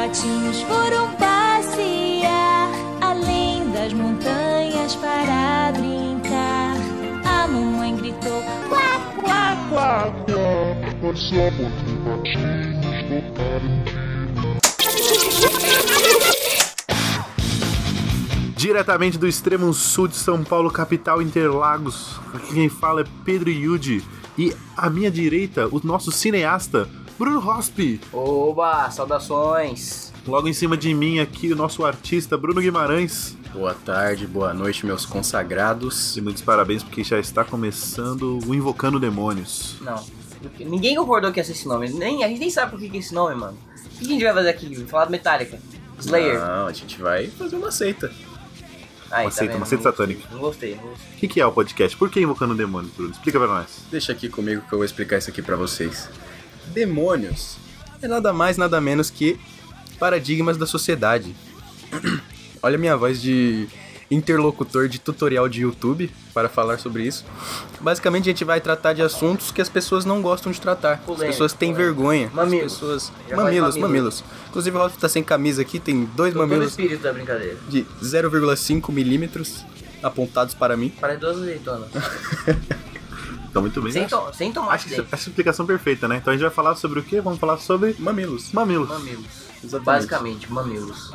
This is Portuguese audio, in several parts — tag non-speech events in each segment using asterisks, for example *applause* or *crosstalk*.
patinhos foram passear além das montanhas para brincar. A mamãe gritou: Quá, quá, quá, quá. Passamos de patinhos, Diretamente do extremo sul de São Paulo, capital Interlagos. Aqui quem fala é Pedro Yudi. E à minha direita, o nosso cineasta, Bruno Rospi. Oba, saudações. Logo em cima de mim aqui, o nosso artista, Bruno Guimarães. Boa tarde, boa noite, meus consagrados. E muitos parabéns porque já está começando o Invocando Demônios. Não, ninguém concordou que ia ser esse nome. Nem, a gente nem sabe por que que é esse nome, mano. O que a gente vai fazer aqui? Falar do Metallica. Slayer. Não, a gente vai fazer uma seita. Aí, Uma tá seita, vendo? uma seita Não satânica. gostei, Não gostei, não gostei. O que, que é o podcast? Por que Invocando Demônios, Bruno? Explica pra nós. Deixa aqui comigo que eu vou explicar isso aqui pra vocês. Demônios é nada mais, nada menos que paradigmas da sociedade. *clears throat* Olha a minha voz de interlocutor de tutorial de YouTube para falar sobre isso. Basicamente, a gente vai tratar de assuntos que as pessoas não gostam de tratar. As Polêmico, pessoas têm polêmico. vergonha. Mamilos. As pessoas... Mamilos, mamilos. mamilos. Inclusive, o Ralph tá sem camisa aqui, tem dois Tô mamilos espírito da brincadeira. de 0,5 milímetros apontados para mim. Parece duas azeitonas. *laughs* Então, muito bem. sem, Acho, to sem tomate acho que essa, é explicação perfeita, né? Então a gente vai falar sobre o quê? Vamos falar sobre Mamilos. mamilos. Mamilos. Exatamente. Basicamente, mamilos.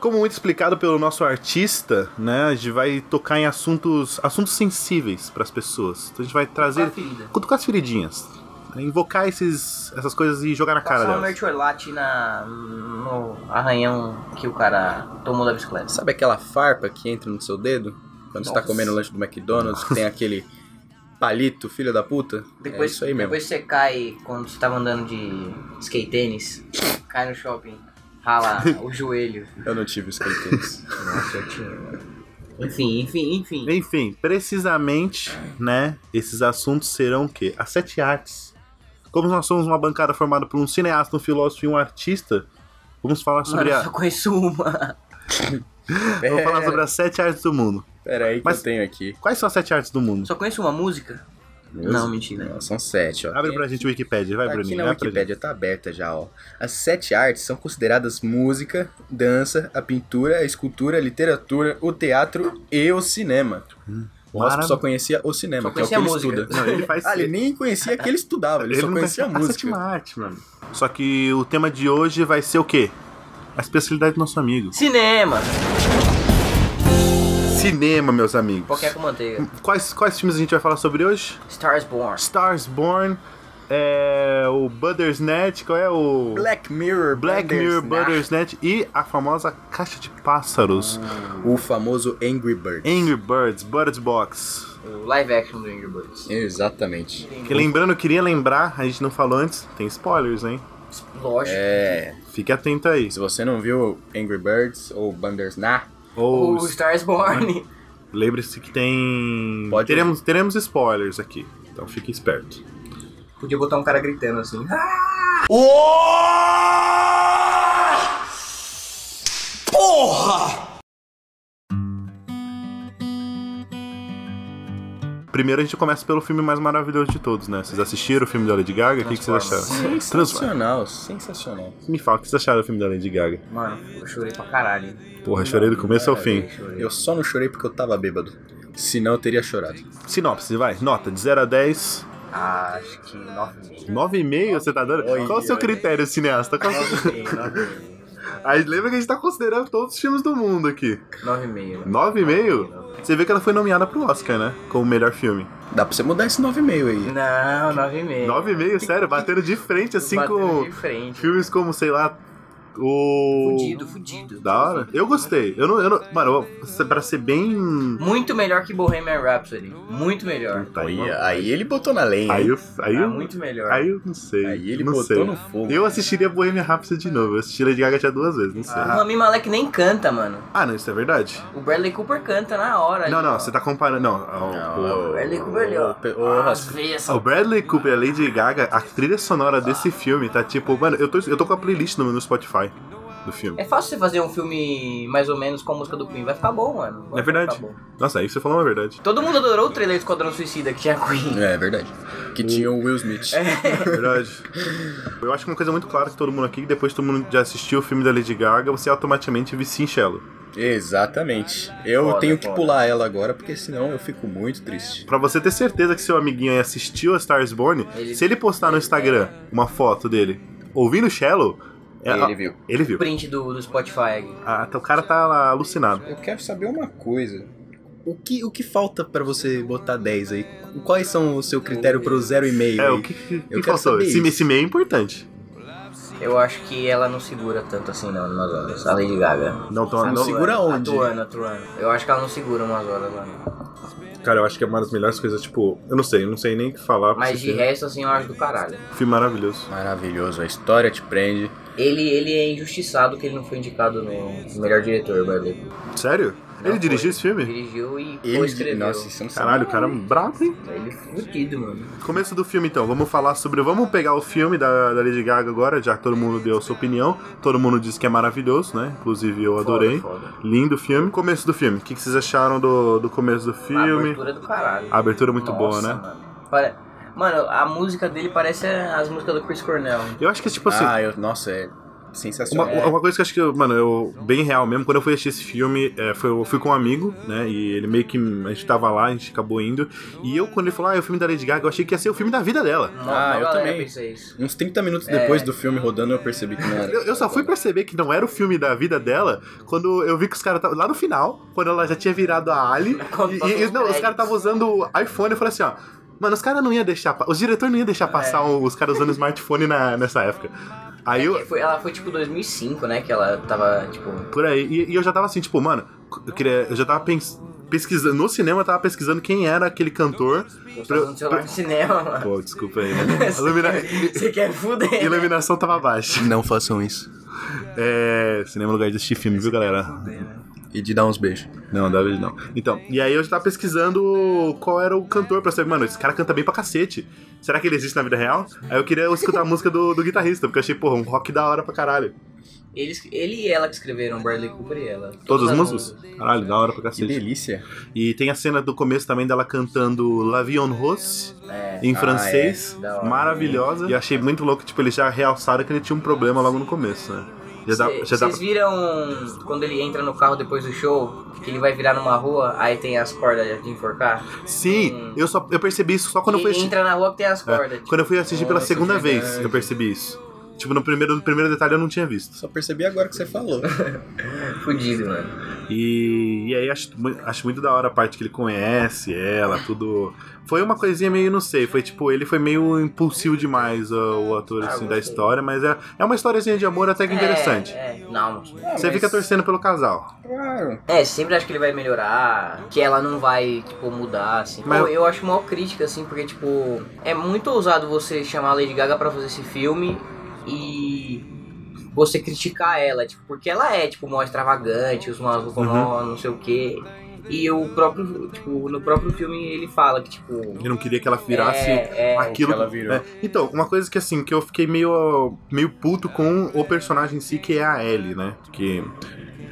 Como muito explicado pelo nosso artista, né? A gente vai tocar em assuntos, assuntos sensíveis para as pessoas. Então a gente vai trazer. Cutucar a ferida. Cutucar as feridinhas. né? Invocar esses, essas coisas e jogar na cara Passar um delas. mertiolate na, no arranhão que o cara tomou da bicicleta. Sabe aquela farpa que entra no seu dedo? Quando você tá Nossa. comendo lanche do McDonald's, que tem aquele palito, filho da puta? Depois, é isso aí mesmo. depois você cai quando você tava andando de skate tênis, cai no shopping, rala o joelho. Eu não tive skate tênis. Nossa, eu tinha. mano. Enfim, enfim, enfim. Enfim, precisamente, né? Esses assuntos serão o quê? As sete artes. Como nós somos uma bancada formada por um cineasta, um filósofo e um artista, vamos falar sobre Mano, eu a. só conheço uma. Vamos falar sobre *laughs* as sete artes do mundo. Pera aí que Mas- eu tenho aqui. Quais são as sete artes do mundo? Só conheço uma música? Não, mentira. Não, são sete, ó. Abre pra gente o Wikipedia, vai, Aqui Bruninho. na vai pra Wikipédia tá aberta já, ó. As sete artes são consideradas música, dança, a pintura, a escultura, a literatura, o teatro e o cinema. O Rosco Marav- só conhecia o cinema, Só que é o que conhecia ele música. estuda. Não, ele faz- *laughs* ah, ele nem conhecia que ele estudava, ele, Ele só conhecia a música. sétima arte, mano. Só que o tema de hoje vai ser o quê? A especialidade do nosso amigo. Cinema! Cinema, meus amigos. Qualquer com manteiga. Quais, quais filmes a gente vai falar sobre hoje? Stars Born. Stars Born, é, o Bandersnatch, qual é o... Black Mirror, Black Mirror Bandersnatch. Bandersnatch e a famosa Caixa de Pássaros. O famoso Angry Birds. Angry Birds, Birds Box. O live action do Angry Birds. Exatamente. Que lembrando, eu queria lembrar, a gente não falou antes, tem spoilers, hein? Lógico. É, Fique atento aí. se você não viu Angry Birds ou Bandersnatch, Ou O Stars Born. *laughs* lembre-se que tem. Pode teremos, teremos spoilers aqui. Então fique esperto. Podia botar um cara gritando assim. Primeiro a gente começa pelo filme mais maravilhoso de todos, né? Vocês assistiram o filme da Lady Gaga? O que, que vocês acharam? Sensacional, sensacional. Me fala o que vocês acharam do filme da Lady Gaga. Mano, eu chorei pra caralho. Porra, chorei do começo ao fim. Eu só não chorei porque eu tava bêbado. Senão eu teria chorado. Sinopse, vai. Nota de 0 a 10. Ah, acho que 9,5. 9,5 você tá dando? Qual o seu critério, cineasta? Qual... 9,5, 9,5. Aí lembra que a gente tá considerando todos os filmes do mundo aqui. 9,5. 9,5? Você vê que ela foi nomeada pro Oscar, né? Como melhor filme. Dá pra você mudar esse 9,5 aí. Não, 9,5. 9,5, sério, batendo de frente assim Batendo com de frente. filmes como, sei lá, o. Fudido, fudido. Da hora. Eu gostei. Eu não. Eu não mano, eu- pra ser bem. Muito melhor que Bohemian Rhapsody. Muito melhor. Aí, Aí, ele botou na lenha. aí hein? eu. Aí Ah, eu. muito melhor. Aí eu não sei. Aí ele não botou sei. no fogo. Eu assistiria Bohemian Rhapsody de novo. Eu assisti Lady Gaga já duas vezes, não sei. O Rami Malek nem canta, mano. Ah, não, isso é verdade? O Bradley Cooper canta na hora. Não, ali, não, ó. você tá comparando. Não, Não, o, Bradley Cooper ali, ó. Às Raspa. vezes. o Bradley Cooper e a Lady Gaga, a trilha sonora desse filme tá tipo. Mano, eu tô, eu tô com a playlist no, no Spotify. Do filme. É fácil você fazer um filme mais ou menos com a música do Queen. Vai ficar bom, mano. Vai É verdade. bom. Nossa, aí você falou uma verdade. Todo mundo adorou o trailer do Esquadrão Suicida que tinha Queen. É verdade. Que tinha o Will Smith. *laughs* Verdade. Eu acho que uma coisa muito clara que todo mundo aqui, depois que todo mundo já assistiu o filme da Lady Gaga, você automaticamente vicia em Shallow. Exatamente. Eu Foda, tenho que foda. pular ela agora, porque senão eu fico muito triste. Pra você ter certeza que seu amiguinho aí assistiu a Stars Born, Ele- se ele postar no Instagram uma foto dele ouvindo Shallow, é- Ele viu. Ele viu. Print do, do Spotify aqui. Ah, então o cara tá alucinado. Eu quero saber uma coisa. O que, o que falta pra você botar 10 aí? Quais são o seu critério pro 0,5 É, o que, que, que faltou? saber Esse, esse meio é importante. Eu acho que ela não segura tanto assim, não, umas horas. A Lady Gaga. Não, tô, Não não, segura onde? Atuando, atuando. Eu acho que ela não segura umas horas lá. Cara, eu acho que é uma das melhores coisas, tipo, eu não sei, eu não sei nem o que falar. Mas de resto, assim, eu acho do caralho. Filme maravilhoso. Maravilhoso, a história te prende. Ele, ele é injustiçado que ele não foi indicado no melhor diretor, Bradley. Sério? Não ele dirigiu foi. esse filme? Dirigiu e Ele, co-escreveu. nossa, isso não sabe. Caralho, o cara é brabo, hein? Ele é fudido, mano. Começo do filme, então. Vamos falar sobre. Vamos pegar o filme da, da Lady Gaga agora, já que todo mundo deu a sua opinião. Todo mundo disse que é maravilhoso, né? Inclusive eu adorei. Foda, foda. Lindo filme. Começo do filme. O que, que vocês acharam do, do começo do A filme? abertura do caralho. A abertura é muito boa, Nossa, né? Mano. Pare- Mano, a música dele parece as músicas do Chris Cornell. Eu acho que, tipo assim. Ah, eu, nossa, é Uma, sensacional. uma coisa que eu acho que, mano, eu, bem real mesmo, quando eu fui assistir esse filme, é, foi, eu fui com um amigo, né? E ele meio que. A gente tava lá, a gente acabou indo. E eu, quando ele falou, ah, é o filme da Lady Gaga, eu achei que ia ser o filme da vida dela. Ah, eu também. isso. Uns 30 minutos É. depois do filme rodando, eu percebi que não era. Eu, eu só fui perceber que não era o filme da vida dela quando eu vi que os caras estavam. Lá no final, quando ela já tinha virado a Ali. *laughs* E, e- os não, os caras estavam usando o iPhone. Eu falei assim, ó. Mano, os caras não iam deixar. Os diretores não iam deixar passar É. os caras usando smartphone na, nessa época. Aí eu. Foi- ela foi tipo 2005, né? Que ela tava, tipo. Por aí. E, e eu já tava assim, tipo, mano, eu queria. Eu já tava pens- pesquisando. No cinema eu tava pesquisando quem era aquele cantor. Gostava do celular no cinema, mano. Pô, desculpa aí, né? *laughs* Ilumina- Você quer fuder? a iluminação tava baixa. Não façam isso. É. Cinema é lugar de assistir filme, viu, galera? E de dar uns beijos. Não, dá vez não. Então, e aí eu já tava pesquisando qual era o cantor pra saber, mano, esse cara canta bem pra cacete. Será que ele existe na vida real? Aí eu queria escutar a *laughs* música do, do guitarrista, porque eu achei, porra, um rock da hora pra caralho. Eles, ele e ela que escreveram, Bradley Cooper e ela. Todas as as músicas? Caralho, da hora pra Que cacete. delícia. E tem a cena do começo também dela cantando La Vie en Rose, É. em Ah, francês, é. Hora. maravilhosa. E achei muito louco, tipo, eles já realçaram que ele tinha um problema logo no começo, né? Já dá, Cê- já dá Vocês viram quando ele entra no carro depois do show, que ele vai virar numa rua, aí tem as cordas de enforcar? Sim, Hum. eu, só, eu percebi isso só quando eu ele fui assistir. entra na rua que tem as É, cordas. tipo, quando eu fui assistir pela Nossa, segunda verdade. vez, eu percebi isso. Tipo, no primeiro, no primeiro detalhe eu não tinha visto. Só percebi agora que você falou. *laughs* Fudido, mano. E, e aí acho, acho muito da hora a parte que ele conhece ela, tudo. Foi uma coisinha meio, não sei, foi tipo, ele foi meio impulsivo demais ó, o ator Ah, assim, da gostei. história, mas é, é uma historiazinha de amor até que interessante. É, é. Não, Você mas- fica torcendo pelo casal. Claro. É, sempre acho que ele vai melhorar, que ela não vai, tipo, mudar, assim. Mas- Pô, eu acho uma crítica, assim, porque, tipo, é muito ousado você chamar a Lady Gaga pra fazer esse filme e você criticar ela, tipo, porque ela é, tipo, mó extravagante, usa umas roupas Uhum. não sei o quê. E o próprio, tipo, no próprio filme ele fala que, tipo... Ele não queria que ela virasse é, é, aquilo. que ela virou. É, Então, uma coisa que assim, que eu fiquei meio, meio puto com o personagem em si, que é a Ellie, né? Que.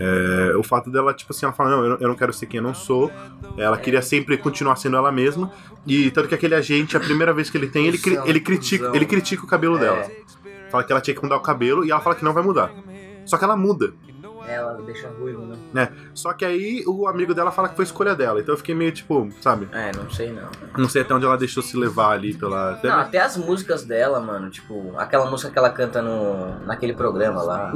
é, o fato dela, tipo assim, ela fala, não, eu não, quero ser quem eu não sou. Ela queria sempre continuar sendo ela mesma. E tanto que aquele agente, a primeira vez que ele tem, ele, cri- ele, critica, ele critica o cabelo É. dela. Fala que ela tinha que mudar o cabelo e ela fala que não vai mudar. Só que ela muda, Ela deixa ruivo, né? né? Só que aí o amigo dela fala que foi escolha dela. Então eu fiquei meio tipo, sabe? É, não sei não. Não sei até onde ela deixou se levar ali pela. Não, até as músicas dela, mano, tipo, aquela música que ela canta no, naquele programa lá.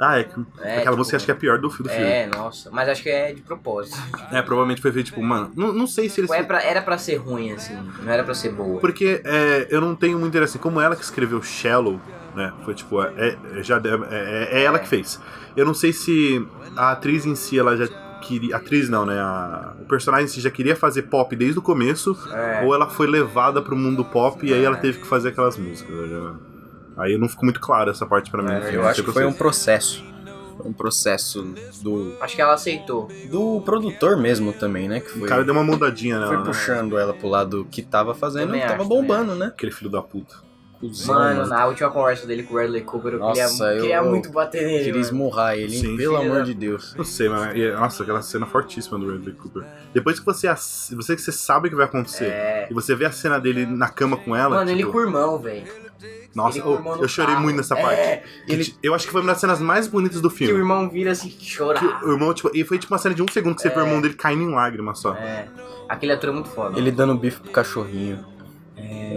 Ah, é. É, Aquela tipo, música acho que é a pior do, do filme. É, nossa. Mas acho que é de propósito. É, provavelmente foi feito, tipo, mano, não, não sei se eles. Tipo, é pra- era pra ser ruim, assim. Não era pra ser boa. Porque é, eu não tenho muito interesse. Como ela que escreveu Shallow, né? Foi tipo, é, é- já, é, é- é ela que fez. Eu não sei se a atriz em si, ela já queria. Atriz não, né? A- o personagem em si já queria fazer pop desde o começo, É. ou ela foi levada pro mundo pop e aí ela teve que fazer aquelas músicas. eu já- Aí não ficou muito claro essa parte pra mim. É, filme, Eu acho que foi um processo. Foi um processo do, Acho que ela aceitou. do produtor mesmo também, né? Que foi, O cara deu uma mudadinha nela, foi né? puxando ela pro lado que tava fazendo e tava bombando, né? Aquele filho da puta. Mano, na última conversa dele com o Bradley Cooper, eu queria, Nossa, eu- queria muito bater nele. Queria mano. esmurrar ele, hein? Sim. Pelo amor da- de Deus. Não sei, mas. e- Nossa, aquela cena fortíssima do Bradley Cooper. Depois que você, você, que você sabe o que vai acontecer É. e você vê a cena dele na cama com ela. Mano, ele tipo, com o irmão, velho. Nossa, ele eu, eu chorei carro. muito nessa É, parte. ele- Eu acho que foi uma das cenas mais bonitas do Que o filme. irmão vira assim, chorar. Que o irmão, tipo, e foi tipo uma cena de um segundo que você vê o irmão dele caindo em lágrimas só. É. Aquele ator é muito foda. Ele dando bife pro cachorrinho.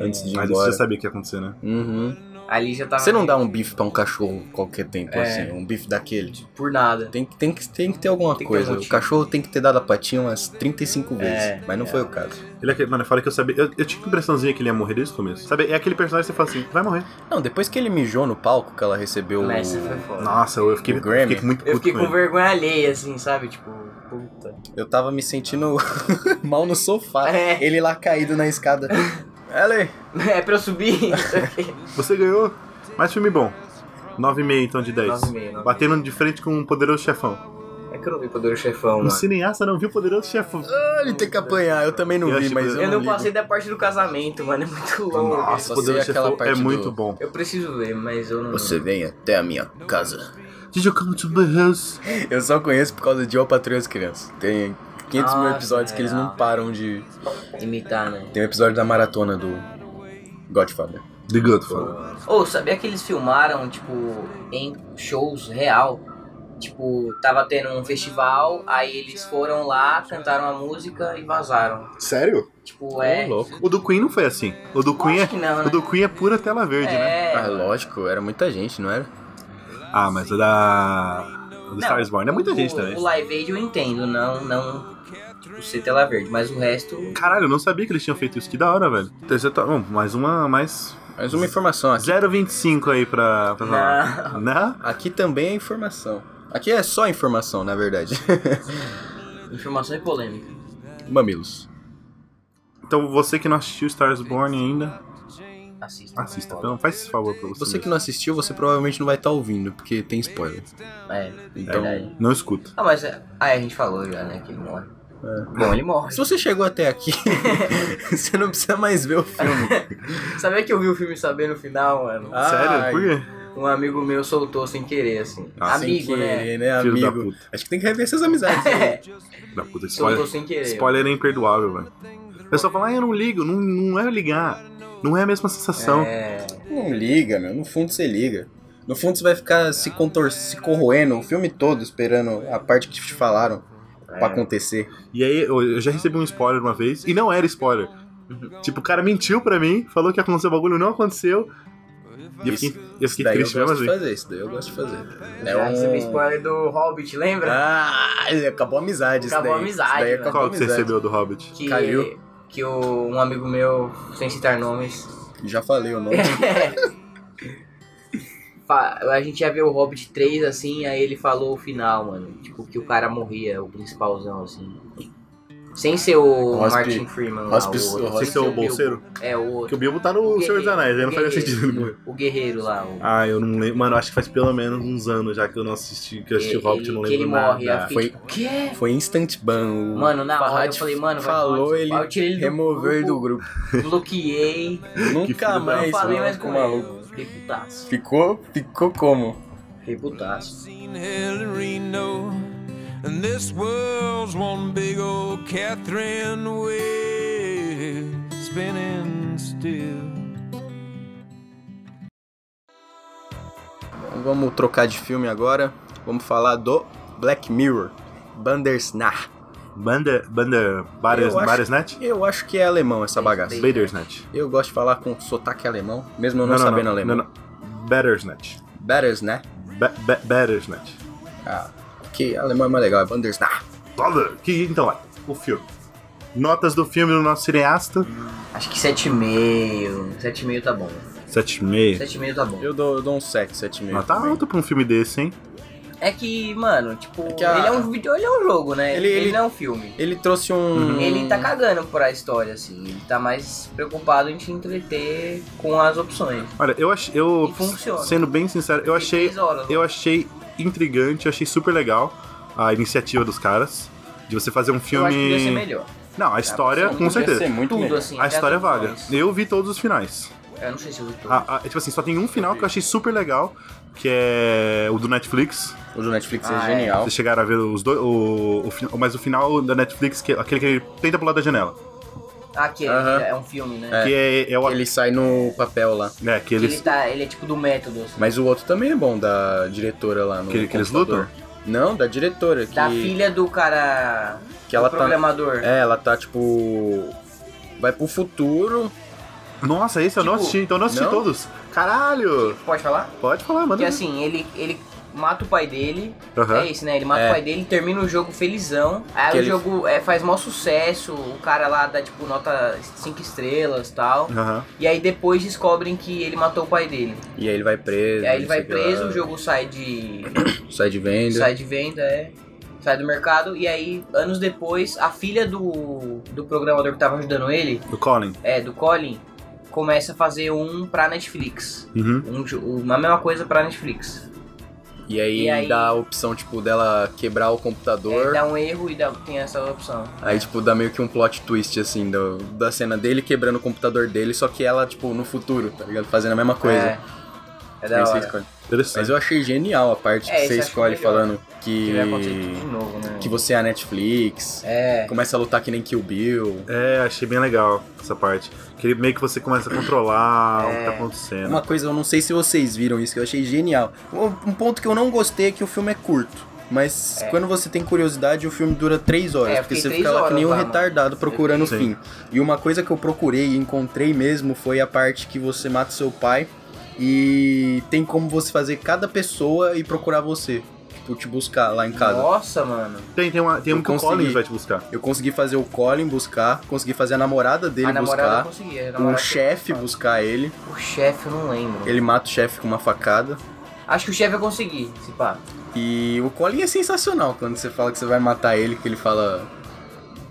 Antes de ir Mas embora. você sabia que ia acontecer, né? Uhum. Ali já tava. Você não dá um bife pra um cachorro qualquer tempo, É. assim, um bife daquele. Por nada. Tem, que- tem, que, tem que ter alguma Tem que ter coisa. um o motivo. cachorro tem que ter dado a patinha umas 35 vezes. É, mas não é. foi o caso. Ele é aquele, mano, eu falei que eu sabia. Eu, eu tinha a impressãozinha que ele ia morrer desde o começo. Sabe? É aquele personagem que você fala assim, vai morrer. Não, depois que ele mijou no palco, que ela recebeu o. Mas foi foda. Nossa, eu fiquei, O Grammy. fiquei muito puto Eu fiquei com com ele. vergonha alheia, assim, sabe? Tipo, puta. Eu tava me sentindo *laughs* mal no sofá. É. Ele lá caído na escada. *laughs* Ela É pra eu subir? *laughs* Isso aqui. Você ganhou mais filme bom. 9,5 então de 10. 9,5, 9,5. Batendo de frente com um poderoso chefão. É que eu não vi Poder Chefão, Um mano. cineasta não viu poderoso chefão. Ele tem que apanhar, eu também não Eu vi, acho mas que- eu, Eu não ligo. passei da parte do casamento, mano. É muito longo. Nossa, poderoso aquela chefão é parte do- muito bom. Eu preciso ver, mas eu não. Você vem até a minha casa. Did you come to my house? Eu só conheço por causa de Eu Patrulho as Crianças. Tem 500 mil Nossa, episódios que eles real. não param de... imitar, né? Tem um episódio da maratona do Godfather. The Godfather. Ô, sabia que eles filmaram, tipo, em shows real? Tipo, tava tendo um festival, aí eles foram lá, cantaram a música e vazaram. Sério? Tipo, é. Louco. O do Queen não foi assim. O do Queen é, Acho que não, né? o do Queen é pura tela verde, né? É. Ah, lógico, era muita gente, não era? Ah, mas o da. O do Não, Star is Born é muita o- gente também. O Live Aid eu entendo, não, não o ser tela verde, mas o resto. Caralho, eu não sabia que eles tinham feito isso. Que da hora, velho. Terceiro to- Bom, mais uma, mais. Mais uma informação aqui. 0,25 aí pra, pra falar. Não? Aqui também é informação. Aqui é só informação, na verdade. *laughs* Informação e polêmica. Mamilos. Então você que não assistiu Stars Born ainda, Assista. assista. Então faz esse favor pra você. Você que mesmo. não assistiu, você provavelmente não vai estar ouvindo, porque tem spoiler. É, Então, verdade. Não escuta. Ah, mas. é- Ah, a gente falou já, né? Que ele morre. Bom, ele morre. Se você chegou até aqui, *laughs* você não precisa mais ver o filme. *laughs* Sabia que eu vi o filme saber no final, mano? Ah, Sério? Por quê? Um amigo meu soltou sem querer, assim. Ah, Sem amigo, né? querer, né? Filho da Amigo. puta. Acho que tem que rever essas amizades. É, Da puta, soltou spoiler. sem querer. Spoiler é imperdoável, velho. O pessoal fala, ah, eu não ligo. Não, não é ligar. Não é a mesma sensação. É. Não liga, meu. No fundo você liga. No fundo você vai ficar se, contor se corroendo o filme todo esperando a parte que te falaram pra acontecer. E aí, eu já recebi um spoiler uma vez, e não era spoiler. Tipo, o cara mentiu pra mim, falou que ia acontecer o bagulho, não aconteceu. E eu Isso- fiquei, eu Isso fiquei triste mesmo gosto de assim. fazer, isso daí eu gosto de fazer. É Já recebi um... spoiler do Hobbit, lembra? Ah, acabou a amizade isso Acabou a daí. amizade, Isso daí acabou Qual a que você recebeu do Hobbit? que caiu. Que o, um amigo meu, sem citar nomes, Já falei o nome. *laughs* a gente ia ver o Hobbit 3 assim, aí ele falou o final, mano. Tipo, que o cara morria, o principalzão, assim. Sem ser o Hospi- Martin Freeman lá, o outro. Sem Sem ser o Bilbo. bolseiro? É, o Porque outro. o Bilbo tá no O Senhor dos Anéis, aí não o guerreiro. sentido. nenhum. O guerreiro lá. O... Ah, eu não lembro. Mano, acho que faz pelo menos uns anos já que eu não assisti, que eu assisti o Hobbit, eu não que lembro ele nada. morre, fiquei Foi- tipo, o quê? Foi instant ban. O Mano, na hora eu falei, mano, vai falou, tomar- ele eu tirei ele do removeu ele do grupo. *laughs* Bloqueei. Nunca mais não falei mais com o maluco. ele. Fiquei putaço. Ficou, ficou como? Fiquei and this world's one big old Catherine wheel spinning still. Vamos trocar de filme agora. Vamos falar do Black Mirror. Bandersnatch. Banda, banda Bares, Eu? Eu acho que é alemão essa bagaça. Badersnet. Eu gosto de falar com sotaque alemão, mesmo eu não, sabendo alemão. Não, não. Bandersnatch. Ba ba Battersnet. Ah, que alemão é mais legal, é Bandersnatch. Que, então, vai. O filme. Notas do filme do nosso cineasta. Acho que 7,5. 7,5 tá bom. 7,5. 7,5 tá bom. Eu dou, eu dou um 7, 7,5. Mas tá também. alto pra um filme desse, hein? É que, mano, tipo, que a- ele é um vídeo, ele é um jogo, né? Ele- Ele, ele- não é um filme. Ele trouxe um. Ele tá cagando pra história, assim. Ele tá mais preocupado em te entreter com as opções. Olha, eu achei. Eu, E funciona. sendo bem sincero, eu achei. Eu achei intrigante, eu achei super legal a iniciativa dos caras. De você fazer um Eu acho que podia ser filme. melhor. Não, a história, com certeza. ser muito Tudo melhor. assim. A história é vaga. Eu vi todos os finais. Eu não sei se eu vi todos. Ah, ah, tipo assim, só tem um final que eu achei super legal, que é o do Netflix. O do Netflix Ah, é é. genial. Vocês chegaram a ver os dois. O, o, mas o final da Netflix, que, é aquele que ele tenta pular da janela. Ah, que é, Aham. é um filme, né? É. Que é, é o. Ele sai no papel lá. É, que Que ele, eles. tá, ele é tipo do método, assim. Mas o outro também é bom, da diretora lá no Que- que eles computador. Não, da diretora. Que, Da filha do cara. que ela do tá. programador. É, ela tá tipo. Vai pro futuro. Nossa, esse eu não Tipo, assisti, então eu não assisti não? todos. Caralho! Pode falar? Pode falar, manda. Porque ver. assim, ele, ele mata o pai dele. Aham. É isso, né? Ele mata É. o pai dele, termina o jogo felizão. Aí Que o ele- jogo é, faz maior sucesso. O cara lá dá tipo nota 5 estrelas e tal. Aham. E aí depois descobrem que ele matou o pai dele. E aí ele vai preso. E aí ele vai preso, lá. o jogo sai de. *coughs* Sai de venda. sai de venda, é. Sai do mercado. E aí, anos depois, a filha do, do programador que tava ajudando ele, Do Colin. é, do Colin, começa a fazer um pra Netflix. Uhum. Um, uma mesma coisa pra Netflix. E aí, E aí- dá a opção, tipo, dela quebrar o É, computador. dá um erro e dá, tem essa opção. Aí, tipo, dá meio que um plot twist, assim, do- da cena dele quebrando o computador dele, só que ela, tipo, no futuro, tá ligado? Fazendo a mesma coisa. É, é da hora. Interessante. Mas eu achei genial a parte É, que você escolhe melhor. falando Que que. vai acontecer tudo de novo, né? Que você é a Netflix. É. Começa a lutar que nem Kill Bill. É, achei bem legal essa parte. Que meio que você começa a controlar o que É. tá acontecendo. Uma coisa, eu não sei se vocês viram isso, que eu achei genial. Um, ponto que eu não gostei é que o filme é curto. Mas quando você tem curiosidade, o filme dura três horas. É, porque você fica lá que nem um retardado procurando o fim. E uma coisa que eu procurei e encontrei mesmo foi a parte que você mata seu pai e tem como você fazer cada pessoa e procurar você. Tipo, te buscar lá em casa. Nossa, mano. Tem, tem, uma, tem Eu um que o consegui. Collins vai te buscar. Eu consegui fazer o Colin buscar, consegui fazer a namorada dele a namorada buscar, conseguia. a o chefe buscar ele. O chefe eu não lembro. Ele mata o chefe com uma facada. Acho que o chefe eu consegui, se pá. E o Colin é sensacional quando você fala que você vai matar ele, que ele fala.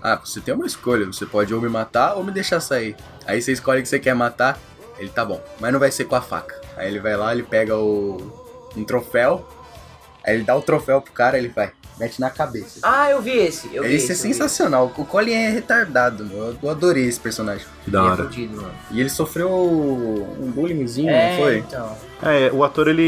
Ah, você tem uma escolha, você pode ou me matar ou me deixar sair. Aí você escolhe que você quer matar, ele tá bom, mas não vai ser com a faca. Aí ele vai lá, ele pega o. um troféu, aí ele dá o troféu pro cara, ele vai, mete na cabeça. Ah, eu vi esse. Eu vi Esse é eu vi sensacional. O Colin é retardado, meu. Eu adorei esse personagem. Que da é hora. fudido, mano. E ele sofreu um bullyingzinho, É, não foi? então. É, o ator ele.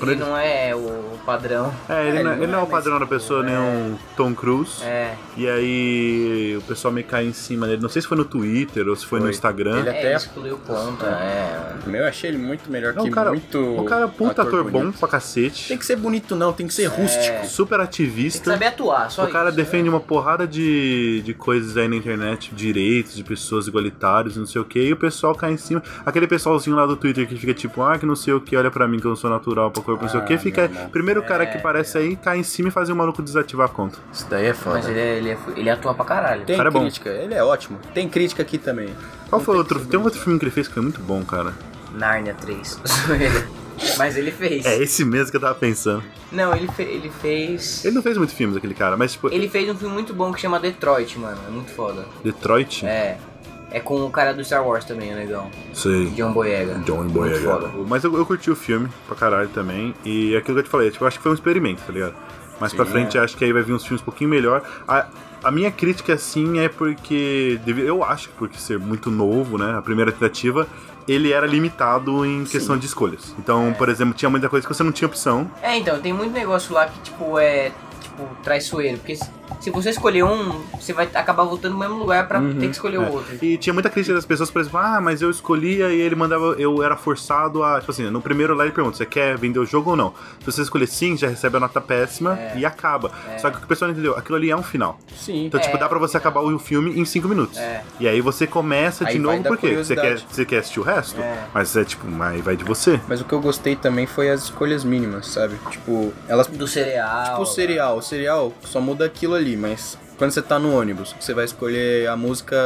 Ele ele não é o padrão. é, ele, É, não, ele ele não é o mas, padrão da pessoa, nem um Tom Cruise. É. E aí o pessoal meio cai em cima dele. Não sei se foi no Twitter ou se foi, no Foi. Instagram. Ele É, até- excluiu conta, é. Meu, eu achei ele muito melhor Não, que o cara, muito. o cara é um puta ator, bom bonito. pra cacete. Tem que ser bonito, não, tem que ser rústico. Super Tem que ativista. saber atuar, só O cara isso. né? defende uma porrada de, de coisas aí na internet, direitos de pessoas igualitários, não sei o que, e o pessoal cai em cima. Aquele pessoalzinho lá do Twitter que fica tipo, ah, que não sei o que, olha pra mim que eu não sou natural pra corpo, não sei o que, Ah, fica. meu irmão. Primeiro cara É, que aparece aí cai em cima e faz o maluco desativar a conta. Isso daí é foda. Mas ele, é, ele, é, ele atua pra caralho. Tem cara é bom. crítica, ele é ótimo. Tem crítica aqui também. Qual Não foi outro? Tem um outro filme que ele fez que foi muito bom, cara. Nárnia 3. *laughs* Mas ele fez. É esse mesmo que eu tava pensando. Não, ele, fe- ele fez. Ele não fez muitos filmes, aquele cara, mas tipo, Ele fez um filme muito bom que chama Detroit, mano. É muito foda. Detroit? É. É com o cara do Star Wars também, é legal. Sei. John Boyega. John Boyega. Mas eu, eu curti o filme pra caralho também. E é aquilo que eu te falei, tipo, eu acho que foi um experimento, tá ligado? Mais pra Sim, frente é. acho que aí vai vir uns filmes um pouquinho melhor. A, a minha crítica, assim, é porque. deve- Eu acho que por ser muito novo, né? A primeira tentativa, ele era limitado em questão de escolhas. Então, por exemplo, tinha muita coisa que você não tinha opção. É, então, tem muito negócio lá que, tipo, é. Tipo, traiçoeiro. Porque se, você escolher um, você vai acabar voltando no mesmo lugar pra ter que escolher É. o outro. E tinha muita crítica das pessoas, por exemplo, ah, mas eu escolhia e ele mandava, eu era forçado a. Tipo assim, no primeiro lá ele pergunta: você quer vender o jogo ou não? Se você escolher sim, já recebe a nota péssima e acaba. Só que o que o pessoal entendeu, aquilo ali é um final. Sim. Então, tipo, É. dá pra você acabar o filme em 5 minutos. É. E aí você começa Aí de novo, por quê? Você quer, você quer assistir o resto? É. Mas é tipo, mas vai de você. Mas o que eu gostei também foi as escolhas mínimas, sabe? Tipo, elas. Do cereal. Tipo o cereal. O cereal só muda aquilo ali, mas quando você tá no ônibus, você vai escolher a música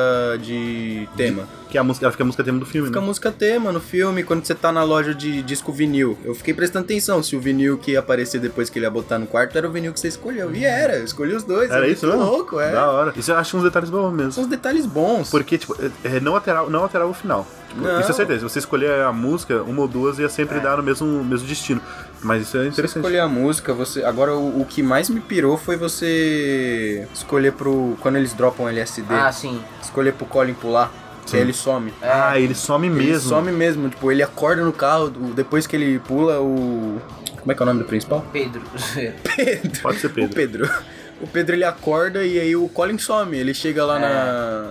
de tema. Que é a música, fica a música tema do filme, Fica a né? música tema no filme, quando você tá na loja de disco vinil. Eu fiquei prestando atenção se o vinil que ia aparecer depois que ele ia botar no quarto era o vinil que você escolheu. E era, eu escolhi os dois. Era é isso mesmo? louco, é. Da hora. Isso eu acho uns detalhes bons mesmo. São os detalhes bons. Porque, tipo, é, é, não, alterava, não alterava o final. Tipo. Isso é certeza. Se você escolher a música, uma ou duas, ia sempre dar no mesmo, mesmo destino. Mas isso é Você interessante. escolher a música, você. Agora o, o que mais me pirou foi você escolher pro. Quando eles dropam LSD, Ah, sim. escolher pro Colin pular. que ele some. Ah, ele some Ele mesmo. some mesmo, tipo, ele acorda no carro, depois que ele pula o... Como é que é o nome do principal? Pedro. *laughs* Pedro. Pode ser Pedro. O Pedro. O Pedro ele acorda e aí o Colin some. Ele chega lá na.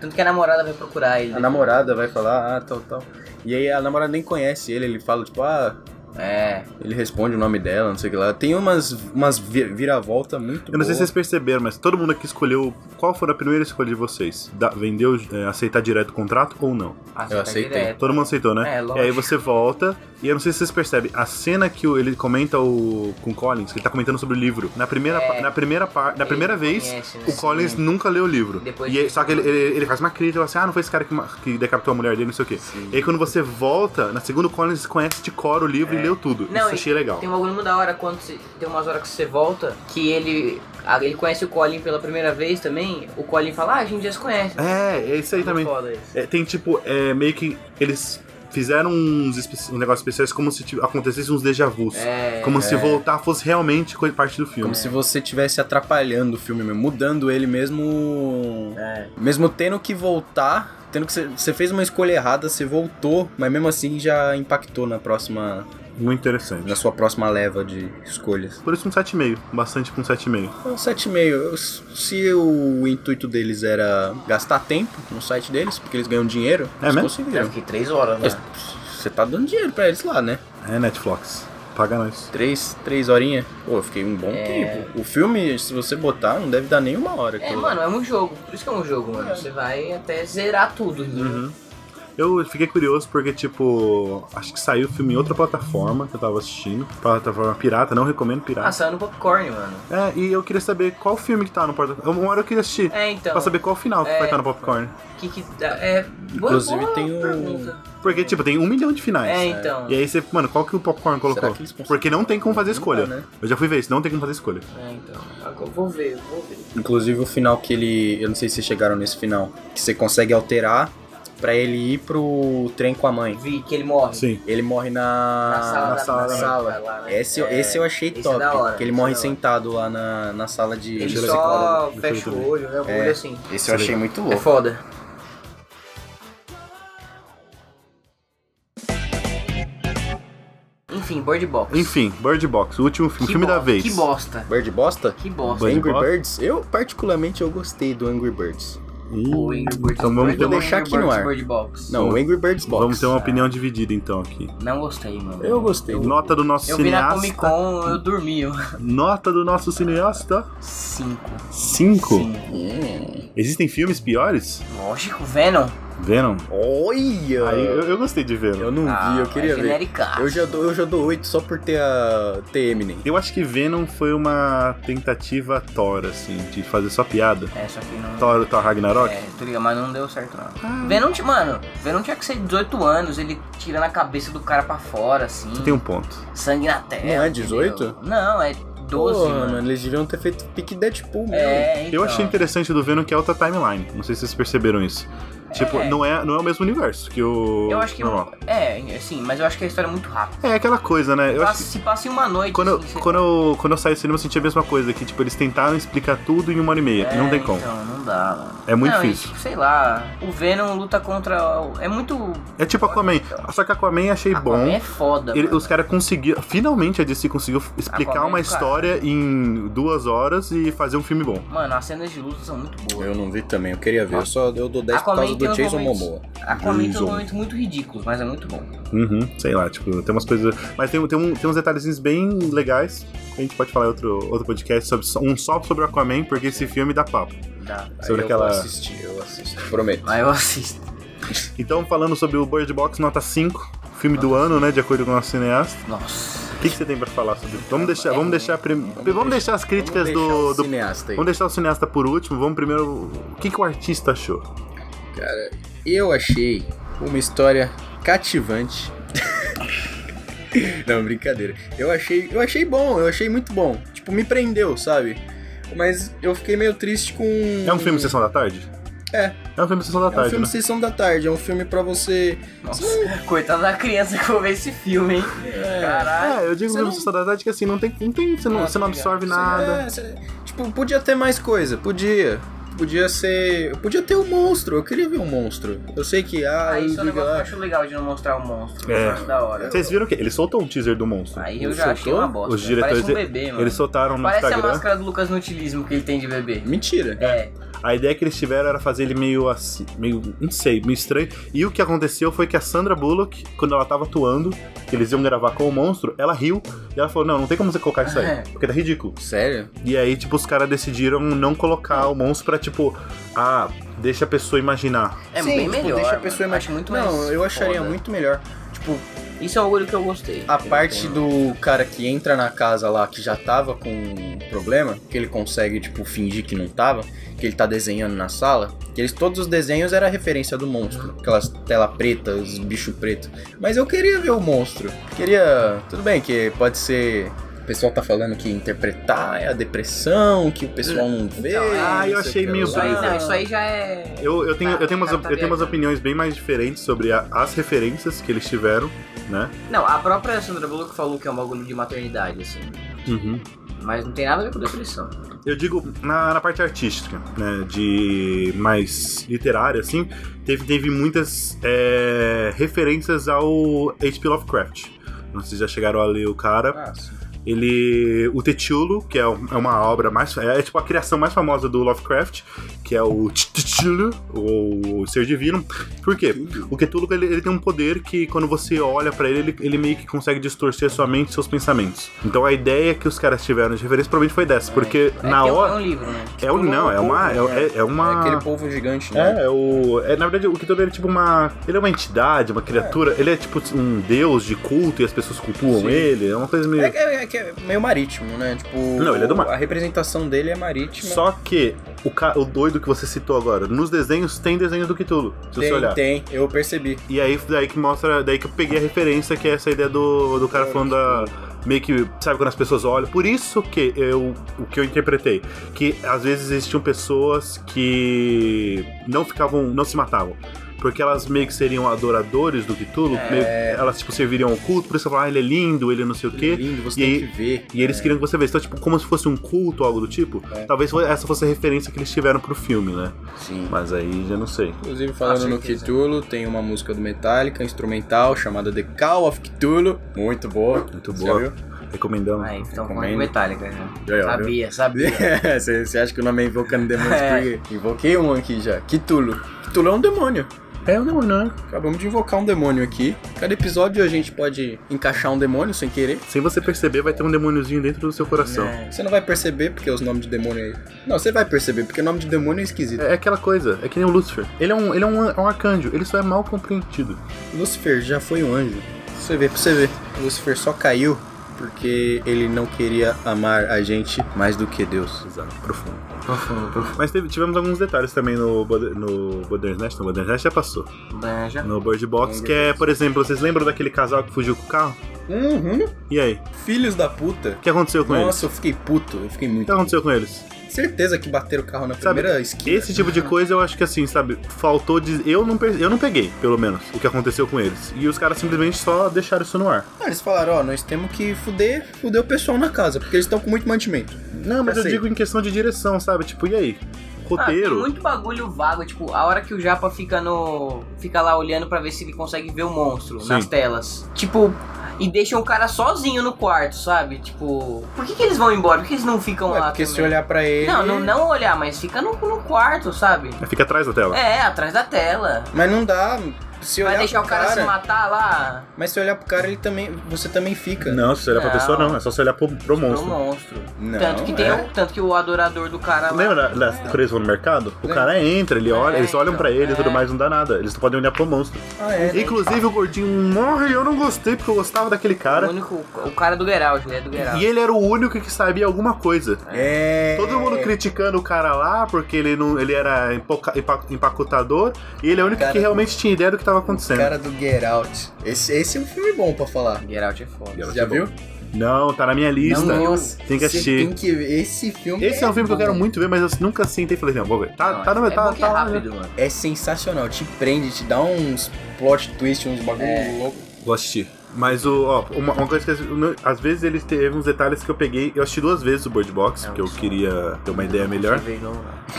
Tanto que a namorada vai procurar ele. A namorada vai falar, ah, tal, tal. E aí a namorada nem conhece ele, ele fala, tipo, ah, É. ele responde o nome dela, não sei o que lá. Tem umas, umas vi- viravolta muito Eu não sei se boa. vocês perceberam, mas todo mundo aqui escolheu. Qual foi a primeira escolha de vocês? Da- vendeu, é, aceitar direto o contrato ou não? Ah, Eu aceitei. direto. Todo mundo aceitou, né? É, e lógico. aí você volta, e eu não sei se vocês percebem, a cena que o- ele comenta o, com o Collins, que ele tá comentando sobre o livro, na primeira, É. na primeira, par, na primeira vez, conhece, né? o Collins Sim. nunca leu o livro. Depois e de- só que ele, ele, ele faz uma crítica, fala assim, ah, não foi esse cara que, que decapitou a mulher dele, não sei o quê. E aí quando você volta, na segunda o Collins conhece de cor o livro e leu tudo. Não, Isso achei legal. Tem um bagulho da hora quando você, tem umas horas que você volta, que ele. Ele conhece o Colin pela primeira vez também. O Colin fala, ah, a gente já se conhece. É, é isso aí Muito também. foda isso. É, tem tipo, é, meio que eles fizeram uns, uns negócios especiais como se acontecessem uns déjà vus. É. como se voltar fosse realmente parte do filme. Como se você estivesse atrapalhando o filme mesmo, mudando ele mesmo. É. Mesmo tendo que voltar, tendo que você, você fez uma escolha errada, você voltou, mas mesmo assim já impactou na próxima. Muito interessante. na sua próxima leva de escolhas. Por isso um 7,5. Bastante com 7,5. É um 7,5. Se o intuito deles era gastar tempo no site deles, porque eles ganham dinheiro, É eles mesmo? Já conseguiram. fiquei três horas, né? Mas Você tá dando dinheiro pra eles lá, né? É Netflix. Paga nós. Três, três horinhas. Pô, eu fiquei um bom É. tempo. O filme, se você botar, não deve dar nem uma hora. É, mano, é um jogo. Por isso que é um jogo, mano. Você vai até zerar tudo. entendeu? Uhum. Eu fiquei curioso porque, tipo, acho que saiu o filme em outra plataforma que eu tava assistindo. Plataforma pirata, não recomendo Ah, pirata. saiu no popcorn, mano. É, e eu queria saber qual filme que tá no porta. Uma hora eu queria assistir. É, então. Pra saber qual final que É. vai estar no popcorn. Que que dá? É. boa- Inclusive, boa tem um- pergunta. Porque, tipo, tem um milhão de finais. É, então. E aí você, mano, qual que o popcorn colocou? Será que eles conseguem? Porque não tem como fazer escolha. dá, né? Eu já fui ver isso, não tem como fazer escolha. É, então. Agora vou ver, vou ver. Inclusive o final que ele. Eu não sei se vocês chegaram nesse final. Que você consegue alterar pra ele ir pro trem com a mãe. Vi que ele morre. Sim. Ele morre na, Na sala, na sala, na né? sala. lá, né? Esse, É, esse eu achei esse é top. da hora, que ele morre é sentado lá na, na sala de. Ele só fecha o olho, né? O É. olho assim. Esse eu achei muito É louco. foda. Enfim, Bird Box. Enfim, Bird Box, o último filme, Que filme da vez. Que bosta. Bird bosta? Que bosta. Bird Angry? Birds? Eu, particularmente, eu gostei do Angry Birds. O Angry Birds então vamos Bird ter, deixar Angry aqui no ar. Bird Box. Não, o Angry Birds Box. vamos ter uma opinião dividida então aqui. Não gostei, mano. Eu gostei. Nota do nosso Eu vi na cineasta. Comic Con, eu dormi. eu- Nota do nosso cineasta. Cinco. 5. Sim. Hum. Existem filmes piores? Lógico, Venom. Venom? Olha! Aí, eu, eu gostei de Venom. Eu não vi, eu queria é ver. Eu já, dou, eu já dou 8 só por ter a ter Eminem. Eu acho que Venom foi uma tentativa Thor, assim, de fazer só piada. É, só que não... Thor, Thor Ragnarok? É, tô ligado, mas não deu certo não. Venom, ti- mano, Venom tinha que ser 18 anos, ele tirando a cabeça do cara pra fora, assim. Você tem um ponto. Sangue na tela. Não é entendeu? 18? Não, é 12, Porra, mano. mano, eles deviam ter feito pique Deadpool mesmo. É, então. Eu achei interessante do Venom que é outra timeline. Não sei se vocês perceberam isso. Tipo, É. não, é, não é o mesmo universo que o. Eu acho que. normal. É, sim, mas eu acho que a história é muito rápida. É aquela coisa, né? Eu Passa- acho que Se passa em uma noite. quando, eu, assim, você- quando, eu, quando eu saí do cinema, eu senti a mesma coisa. Que, tipo, eles tentaram explicar tudo em uma hora e meia. É, e não tem como. Então, não dá, mano. É muito não, e, difícil. tipo, sei lá, o Venom luta contra. o- É muito. É tipo Aquaman. Só que Aquaman achei Aquaman bom. é foda. Ele- mano. os caras conseguiram. Finalmente a DC conseguiu explicar Aquaman uma é do história em duas horas e fazer um filme bom. Mano, as cenas de luta são muito boas. Eu não vi também, eu queria ver. Eu só eu dou 10 por Aquaman causa tem do uns Jason momentos- Momoa. Aquaman tem uns Jason. momentos muito ridículos, mas é muito bom. Uhum, sei lá, tipo, tem umas coisas. Mas tem, tem, um- tem uns detalhezinhos bem legais. A gente pode falar em outro, outro podcast, sobre, um só sobre o Aquaman, porque esse filme dá papo. Dá. Sobre Aí aquela- Eu vou assistir, eu assisto. Prometo. Mas eu assisto. Então, falando sobre o Bird Box, nota 5. Filme do ano, né? De acordo com o nosso cineasta. Nossa. O que, que você tem pra falar sobre isso? Vamos deixar, vamos deixar, prim... vamos deixar as críticas Vamos deixar do, do- cineasta aí. Vamos deixar o cineasta por último. Vamos primeiro. O que, que o artista achou? Eu achei uma história cativante. *laughs* Não, brincadeira. Eu achei, eu achei bom, eu achei muito bom. Tipo, me prendeu, sabe? Mas eu fiquei meio triste com. É um filme Sessão da Tarde? É, É um filme Sessão da é um Tarde, filme né? Sessão da Tarde, é um filme pra você. Nossa. *laughs* Coitada da criança que vai ver esse filme, hein? Caralho. É, eu digo Você filme não- Sessão da Tarde que assim, não tem. Não tem você, não, Ah, você não absorve nada. É, cê- tipo, podia ter mais coisa, podia. Podia ser. Podia ter um monstro. Eu queria ver um monstro. Eu sei que. Ah, Aí eu isso é um negócio que eu ah, acho legal de não mostrar o monstro. É. Eu acho da hora. Vocês viram que ele soltou um teaser do monstro. Aí eu Ele já achei soltou? uma bosta. Os diretores Parece um bebê, mano. eles soltaram no Parece a Instagram. máscara do Lucas no utilismo que ele tem de bebê. Mentira. É. A ideia que eles tiveram era fazer ele meio assim, meio, não sei, meio estranho. E o que aconteceu foi que a Sandra Bullock, quando ela tava atuando, que eles iam gravar com o monstro, ela riu e ela falou: Não, não tem como você colocar isso aí, É. porque tá ridículo. Sério? E aí, tipo, os caras decidiram não colocar o monstro pra, tipo, ah, deixa a pessoa imaginar. É Sim, bem tipo, melhor. Deixa a mano. pessoa imaginar. muito mais. Não, eu acharia foda. muito melhor. Tipo, Isso é um orgulho que eu gostei. a parte do cara que entra na casa lá, que já tava com um problema, que ele consegue, tipo, fingir que não tava, que ele tá desenhando na sala, que eles, todos os desenhos era referência do monstro. Aquelas tela preta, os bicho preto. Mas eu queria ver o monstro. Queria. Tudo bem que pode ser. O pessoal tá falando que interpretar é a depressão, que o pessoal não vê. Então, ah, eu achei meio. Isso aí, não, isso aí já é. Eu, eu, tenho, eu, tenho umas, Tá, tá eu tenho umas opiniões bem mais diferentes sobre a- as referências que eles tiveram, né? Não, a própria Sandra Bullock falou que é um bagulho de maternidade, assim. Uhum. Mas não tem nada a ver com depressão. Eu digo na, na parte artística, né? De mais literária, assim, teve, teve muitas é, referências ao H.P. Lovecraft. Não sei se já chegaram a ler o cara. Ah, sim. Ele. O Tetulo, que é, é uma obra mais. É, tipo a criação mais famosa do Lovecraft, que é o Tetulo, ou o Ser Divino. Por quê? O Cthulhu ele, ele tem um poder que quando você olha pra ele, ele, ele meio que consegue distorcer sua mente e seus pensamentos. Então a ideia que os caras tiveram de referência provavelmente foi dessa, porque É, na que é hora. É um livro, né? É um, não, é uma. É, é- é uma. É aquele polvo gigante, né? É, é o. É, na verdade, o Cthulhu ele é tipo uma. Ele é uma entidade, uma criatura. Ele é tipo um deus de culto e as pessoas cultuam Sim. ele. É uma coisa meio. É, é- é é meio marítimo, né? Tipo, Não, ele é do mar. A representação dele é marítima. Só que o, ca... o doido que você citou agora, nos desenhos tem desenho do Cthulhu, se tem, você olhar. tem, eu percebi. E aí daí que mostra, daí que eu peguei a referência, que é essa ideia do, do cara falando da. Meio que, sabe, quando as pessoas olham. Por isso que eu. O que eu interpretei. Que às vezes existiam pessoas que não ficavam. não se matavam. Porque elas meio que seriam adoradores do Cthulhu, É. meio- elas tipo serviriam ao culto, por isso falar, ah, ele é lindo, ele não sei o Ele quê. é lindo, você E tem aí- que ver. E eles queriam que você visse. Então, tipo, como se fosse um culto ou algo do tipo. É. Talvez essa fosse a referência que eles tiveram pro filme, né? Sim. Mas aí já não sei. Inclusive, falando no. Cthulhu, tem uma música do Metallica, instrumental, chamada The Call of Cthulhu. Muito boa. Muito Você boa. já viu? Recomendamos. Aí, então com. Metallica já. Já, já, Sabia, sabia. *laughs* Você acha que o nome é Invocando Demônios É. porque invoquei um aqui já. Cthulhu. Cthulhu é um demônio. É um demônio, né? Acabamos de invocar um demônio aqui. Cada episódio a gente pode encaixar um demônio sem querer. Sem você perceber, vai ter um demôniozinho dentro do seu coração. É. Você não vai perceber porque os nomes de demônio aí. Não, você vai perceber porque o nome de demônio é esquisito. É, é aquela coisa, é que nem o Lucifer. Ele é um, ele é um, é um arcanjo, ele só é mal compreendido. Lucifer já foi um anjo. Você vê, pra você ver. Lucifer só caiu porque ele não queria amar a gente mais do que Deus. Exato, profundo. Mas teve- tivemos alguns detalhes também no, no Border's Nest. No Border's Nest já passou. Banja. No Bird Box, que é, por exemplo, vocês lembram daquele casal que fugiu com o carro? Uhum. E aí? Filhos da puta. O que aconteceu com eles? Nossa, eu fiquei puto. Eu fiquei O muito. que aconteceu com eles? Certeza que bateram o carro na Sabe, primeira esquina. Esse tipo de coisa eu acho que assim, sabe, faltou de. Eu não, eu não peguei, pelo menos, o que aconteceu com eles. E os caras simplesmente só deixaram isso no ar. Ah, eles falaram, ó, nós temos que fuder, fuder o pessoal na casa, porque eles estão com muito mantimento. Não, mas eu sei. digo em questão de direção, sabe? Tipo, e aí? Ah, Roteiro. tem muito bagulho vago, tipo, a hora que o Japa fica no. fica lá olhando pra ver se ele consegue ver o monstro Sim. nas telas. Tipo, e deixam o cara sozinho no quarto, sabe? Tipo, por que, que eles vão embora? Por que eles não ficam Ué, lá? porque se também? olhar pra ele. Não, não, não olhar, mas fica no, no quarto, sabe? Fica atrás da tela. É, atrás da tela. Mas não dá. Se Vai olhar deixar pro o cara, cara, se matar lá Mas se olhar pro cara, ele também. Você também fica. Não, se você olhar pra Não. pessoa, não. É só você olhar pro, pro pro monstro. monstro. Não, tanto, que tem é. o, tanto que o adorador do cara lá. Lembra da, da, quando eles vão no mercado? O Lembra. cara entra, ele olha, É, eles olham então, pra ele e tudo é. mais, não dá nada. Eles não podem olhar pro monstro. Ah, é. Inclusive o gordinho morre e eu não gostei porque eu gostava daquele O cara. único. O cara do Geralt, ele é do Geralt. E ele era o único que sabia alguma coisa. É. Todo mundo criticando o cara lá porque ele não, ele era empacotador e ele é o único Cara que realmente tinha ideia do que tava acontecendo. Cara do Get Out. Esse, esse é um filme bom pra falar. Geralt é foda. Geralt Já é bom. viu? Não, tá na minha lista. Não, Nossa, Tem que você assistir. Tem que ver. Esse filme. Esse é um filme que eu quero bom. muito ver, mas eu nunca sentei e falei, não, vou ver. Tá, Não, tá no é tá, bom que tá é lá, né? rápido, mano. É sensacional. Te prende, te dá uns plot twist, uns bagulho É. louco. Vou assistir. Mas o, ó, uma, uma coisa que no- às vezes eles teve uns detalhes que eu peguei. Eu assisti duas vezes o Bird Box, É, porque eu som. queria ter uma ideia melhor.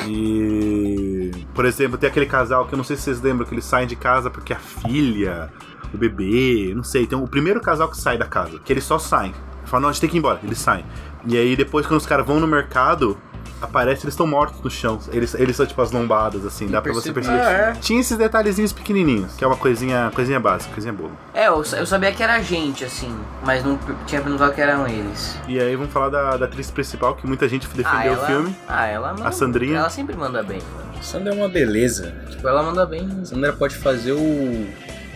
E. Por exemplo, tem aquele casal que eu não sei se vocês lembram, que eles saem de casa porque a filha, o bebê, não sei. Tem o primeiro casal que sai da casa, que eles só saem. Falam, não, a gente tem que ir embora. Eles saem. E aí depois, quando os caras vão no mercado, aparece eles estão mortos no chão. Eles, eles são tipo as lombadas, assim, dá pra você perceber. Ah, é. Tinha esses detalhezinhos pequenininhos, que é uma coisinha, coisinha básica, coisinha boa. É, eu, eu sabia que era gente, assim, mas não tinha perguntado que eram eles. E aí vamos falar da, da atriz principal, que muita gente defendeu ah, ela, o filme. Ah, ela manda, A Sandrinha. Ela sempre manda bem, mano. Sandra é uma beleza. Tipo, ela manda bem. Sandra pode fazer o.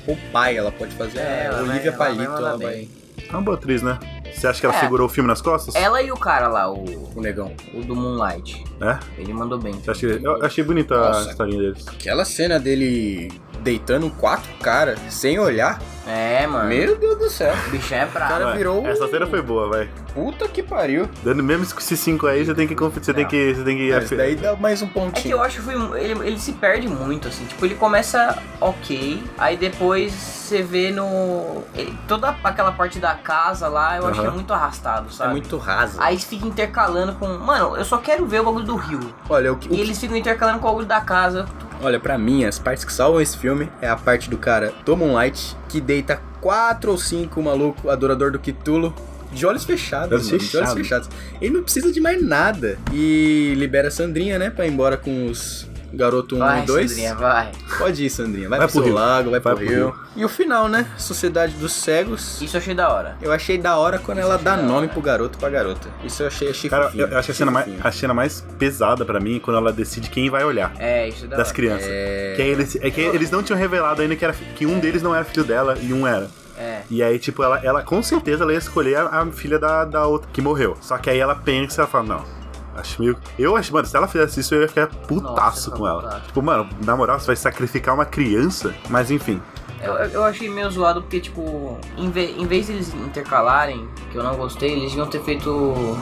O pai, ela pode fazer É, a ela Olivia ela vai Palito, ela bem. vai. É uma boa atriz, né? Você acha que ela É. segurou o filme nas costas? Ela e o cara lá, o, O negão. o do Moonlight. É? Ele mandou bem. Você acha que- Eu achei bonita Nossa. a historinha deles. Aquela cena dele deitando quatro caras sem olhar. É, mano. Meu Deus do céu. O bichão é brabo. Cara, Ué, virou- Essa cena foi boa, vai. Puta que pariu. Dando mesmo com esses cinco aí, você tem que você tem Não. que você tem que Mas daí dá mais um É que pontinho. eu acho que foi um- ele, ele se perde muito, assim. Tipo, ele começa ok, aí depois você vê no. ele- toda aquela parte da casa lá, eu achei Aham. muito arrastado, É sabe? muito rasa. Aí fica intercalando com. Mano, eu só quero ver o bagulho do rio. Olha, o que, o E que- eles ficam intercalando com o bagulho da casa. Olha, pra mim, as partes que salvam esse filme é a parte do cara do Moonlight que deita quatro ou cinco maluco adorador do Cthulhu de olhos fechados, mano, de olhos fechados. fechados. Ele não precisa de mais nada. E libera a Sandrinha, né, pra ir embora com os garoto 1 vai, e 2. Sandrinha, vai. Pode ir, Sandrinha. Vai, Vai pro pro lago, vai, Vai pro pro rio. rio. E o final, né? Sociedade dos Cegos. Isso eu achei da hora. Eu achei da hora quando Isso ela achei dá nome hora. pro garoto e pra garota. Isso eu achei, achei Cara, fofinho. eu, que a achei cena, mais, a cena mais pesada pra mim é quando ela decide quem vai olhar. É, isso é da Das hora. crianças. É... Que eles, é que eles não tinham revelado ainda que, era, que um deles não era filho dela e um era. É. E aí, tipo, ela, ela com certeza ela ia escolher a, a filha da, da outra que morreu. Só que aí ela pensa e ela fala, não. Acho meio. Eu acho, mano, se ela fizesse isso, eu ia ficar putaço Nossa, com ela. putaço. Tipo, mano, na moral, você vai sacrificar uma criança? Mas enfim. Eu, eu- achei meio zoado porque, tipo, em, ve- em vez de eles intercalarem, que eu não gostei, eles deviam ter feito.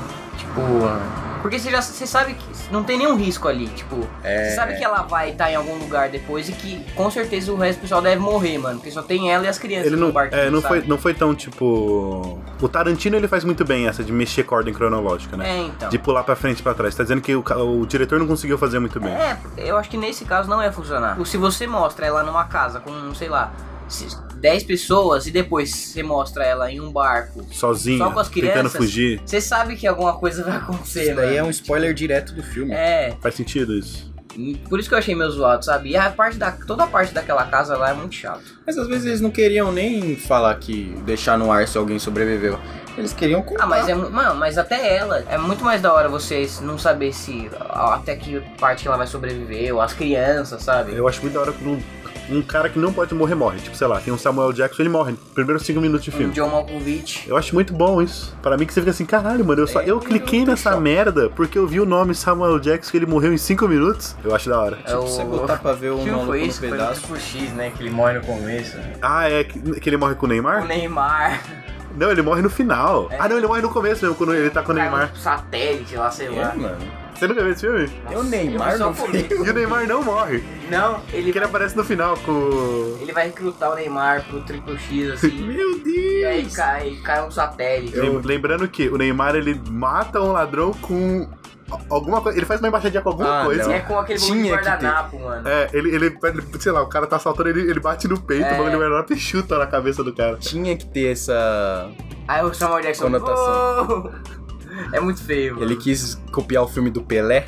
Tipo. Porque você já você sabe que não tem nenhum risco ali, tipo. É. Você sabe que ela vai estar em algum lugar depois e que com certeza o resto do pessoal deve morrer, mano. Porque só tem ela e as crianças Ele não, no barquinho, é, não, sabe? foi, não foi tão, tipo. O Tarantino ele faz muito bem essa de mexer com a ordem cronológica, né? É, então. De pular pra frente e pra trás. Tá dizendo que o, o diretor não conseguiu fazer muito bem. É, eu acho que nesse caso não ia funcionar. Se você mostra ela numa casa com, sei lá, se- 10 pessoas e depois você mostra ela em um barco, Sozinha, Só com as tentando crianças. você sabe que alguma coisa vai acontecer, Isso daí é mano. um spoiler direto do filme. É, Faz sentido isso. por isso que eu achei meio zoado, sabe? E a parte da, toda a parte daquela casa lá é muito chato. Mas às vezes eles não queriam nem falar que deixar no ar se alguém sobreviveu. Eles queriam contar. Ah, mas é, mano, mas até ela, é muito mais da hora você não saber se até que parte que ela vai sobreviver, ou as crianças, sabe? Eu acho muito da hora quando um, um cara que não pode morrer morre. Tipo, sei lá, tem um Samuel Jackson, ele morre. Primeiros cinco minutos de O filme. John Malkovich. Eu acho muito bom isso. Para mim que você fica assim, caralho, mano, eu, só, eu cliquei nessa merda porque eu vi o nome Samuel Jackson que ele morreu em cinco minutos. Eu acho da hora. É Tipo, você botar pra ver um Que maluco foi isso? Foi no pedaço. Triple X, né? Que ele morre no começo. Ah, é que, que ele morre com o Neymar? O Neymar. Não, ele morre no final. É. Ah, não, ele morre no começo mesmo, quando ele tá com o Neymar. um satélite lá, sei É, lá. mano. Você nunca viu esse filme? É o Neymar Eu vi só no o começo. E o Neymar não morre. Não, ele Porque ele aparece no final com. o- ele vai recrutar o Neymar pro Triple X, assim. *laughs* Meu e aí Deus! cai, cai um satélite. Lem- Lembrando que o Neymar ele mata um ladrão com alguma coisa. Ele faz uma embaixadinha com alguma Ah, coisa. não. É com aquele bagulho de Tinha que ter. guardanapo, mano. É, ele, ele, ele- sei lá, o cara tá assaltando, ele, ele bate no peito, É. o bagulho guardanapo e chuta na cabeça do cara. Tinha que ter essa. Aí o Samuel Jackson. Conotação. "Oh!" É muito feio, mano. Ele quis copiar o filme do Pelé,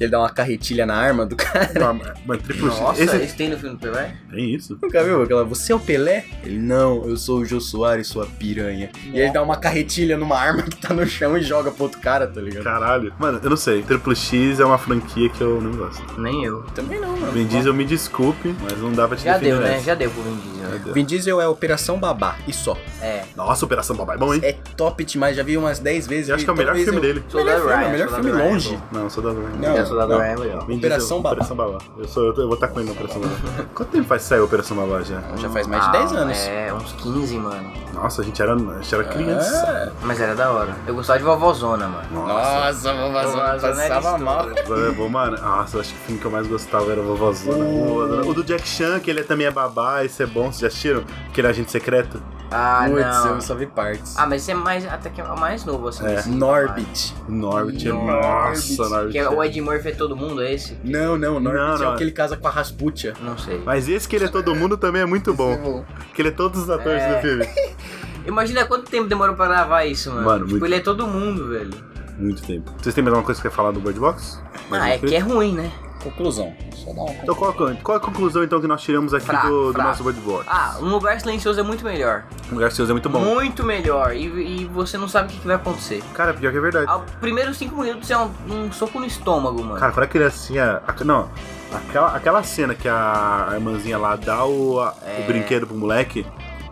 que ele dá uma carretilha na arma do cara. Não, mas- mas triplo X- Nossa, esse- esse tem no filme do Pelé? Tem isso? Nunca viu aquela? Você é o Pelé? Ele, não, eu sou o Jô Soares, sua piranha. E ele dá uma carretilha numa arma *laughs* que tá no chão e joga pro outro cara, tá ligado? Caralho. Mano, eu não sei. Triple X é uma franquia que eu não gosto. Nem eu. Também não, mano. Vin Diesel, me desculpe, mas não dá pra te Já deu, né? essa. Já deu pro Vin Diesel. né? Vin Diesel é Operação Babá, e só. É. Nossa, Operação Babai. Bom, hein? É top demais, já vi umas 10 vezes. Eu acho que é o melhor filme eu- dele. Melhor Soldado filme, Ryan, melhor Soldado filme Ryan é longe. Não, sou da Vin Não, Soldado não. Ryan é legal. Operação Babá. Operação Babá. Eu, sou, eu, tô- eu vou estar com ele na Operação Babá. *laughs* Quanto tempo faz que saiu a Operação Babá já? Já faz mais de 10 Ah, anos. É, uns 15, mano. Nossa, a gente era, a gente era criança. É. Mas era da hora. Eu gostava de vovózona, mano. Nossa, era passava mal. É bom, mano. Nossa, eu acho que o filme que eu mais gostava era o Vovózona. O, o do Jack Chan, que ele também é babá, esse é bom, vocês já assistiram? Que ele é agente secreto. Ah, Putz, não. eu só vi partes. Ah, mas esse é mais, até que é o mais novo, assim. É. desse Norbit. Norbit, Norbit. nossa, Norbit. Que é o Ed Murphy é todo mundo, é esse? Não, não, Norbit Não, é não. o que ele casa com a Rasputia. Não sei. Mas esse que ele é todo mundo também é muito bom. Que ele é todos os atores É. do filme. *laughs* Imagina quanto tempo demorou pra gravar isso, mano. Mano, tipo, muito. ele é todo mundo, velho. Muito tempo. Vocês têm mais alguma coisa que quer falar do Bird Box? Mais ah, é que é ruim, né? Conclusão. Só uma Então qual, a- qual a conclusão então que nós tiramos aqui Fraco, do, do fraco. nosso Box? Ah, um lugar silencioso é muito melhor. O lugar Silencioso é muito bom. Muito melhor. E, e você não sabe o que, que vai acontecer. Cara, pior que é verdade. Ao primeiros cinco minutos é um, um soco no estômago, mano. Cara, quando a criancinha. a- Não, aquela, aquela cena que a, irmãzinha lá dá o, a- É. o brinquedo pro moleque,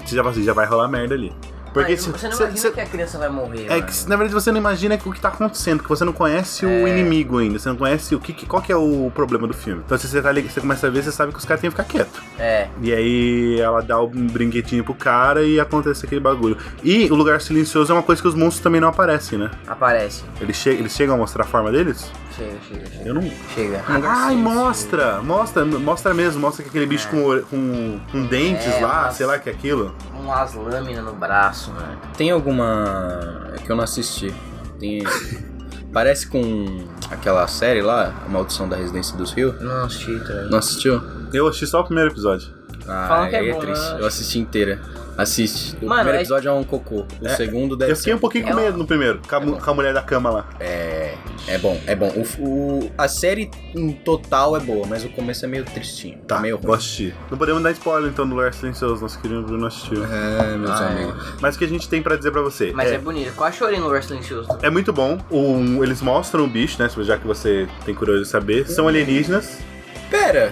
você já, fala assim, já vai rolar merda ali. Porque Mas se- você não imagina que a criança vai morrer, É mano. que na verdade você não imagina o que tá acontecendo, porque você não conhece o É. inimigo ainda, você não conhece o que, que- qual que é o problema do filme. Então se você, tá, você começa a ver, você sabe que os caras têm que ficar quieto. É. E aí ela dá um brinquedinho pro cara e acontece aquele bagulho. E o lugar silencioso é uma coisa que os monstros também não aparecem, né? Aparece. Eles, che eles chegam a mostrar a forma deles? Chega, chega, chega. Eu não. Chega. Ai, mostra! Mostra, mostra mesmo, mostra que aquele bicho com, ore- com, com dentes É, lá, mas- sei lá que é aquilo. Umas lâminas no braço, mano. Tem alguma. É que eu não assisti. Tem. *laughs* Parece com aquela série lá, A Maldição da Residência dos Rios. Não assisti, tá Não assistiu? Eu assisti só o primeiro episódio. Ah, Falam que é é, bom, triste. né? Eu assisti inteira. Assiste. O Mano, primeiro é- episódio é um cocô. O É, segundo deve Eu fiquei ser. um pouquinho com É uma- medo no primeiro, com a, mu- com a mulher da cama lá. É. É bom, é bom. O, o- a série em total é boa, mas o começo é meio tristinho. Tá meio vou ruim. assistir. Não podemos dar spoiler então do Lugar Silencioso, nosso querido Bruno assistiu. É, meus Ah, é. amigos. Mas o que a gente tem pra dizer pra você? Mas é, é, bonito. Quase chorei no lugar silencioso. é muito bom. O- eles mostram o bicho, né? Já que você tem curiosidade de saber. São alienígenas. Pera!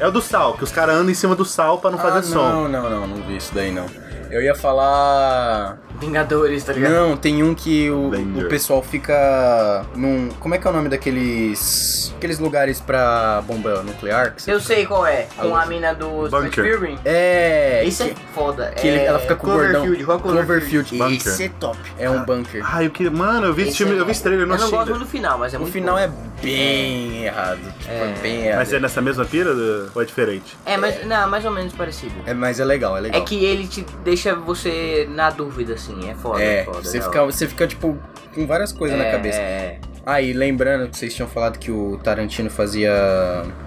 É o do sal, que os caras andam em cima do sal pra não fazer ah, som. Não, não, não, não vi isso daí não. Eu ia falar. Vingadores, tá ligado? Não, tem um que o, o pessoal fica num. Como é que é o nome daqueles. aqueles lugares pra bomba nuclear? que Eu sei qual é. Com Ah, a mina do Bunker. É. Que, é foda. que é... ela fica com o gordão. Cloverfield. Qual é Cloverfield. Bunker. Esse é top. É um bunker. Ah, eu queria. Mano, eu vi esse Esse filme, é eu vi esse trailer, eu não Eu não gosto muito do final, mas é o muito final bom. é bem errado. Tipo, é, É. bem errado. Mas é nessa mesma pira do- ou é diferente? É, mas não, mais ou menos parecido. É, mas é legal, é legal. É que ele te deixa você na dúvida, assim. É foda. É, foda, você fica, você fica, tipo, com várias coisas na É, cabeça. É, Ah, e lembrando que vocês tinham falado que o Tarantino fazia.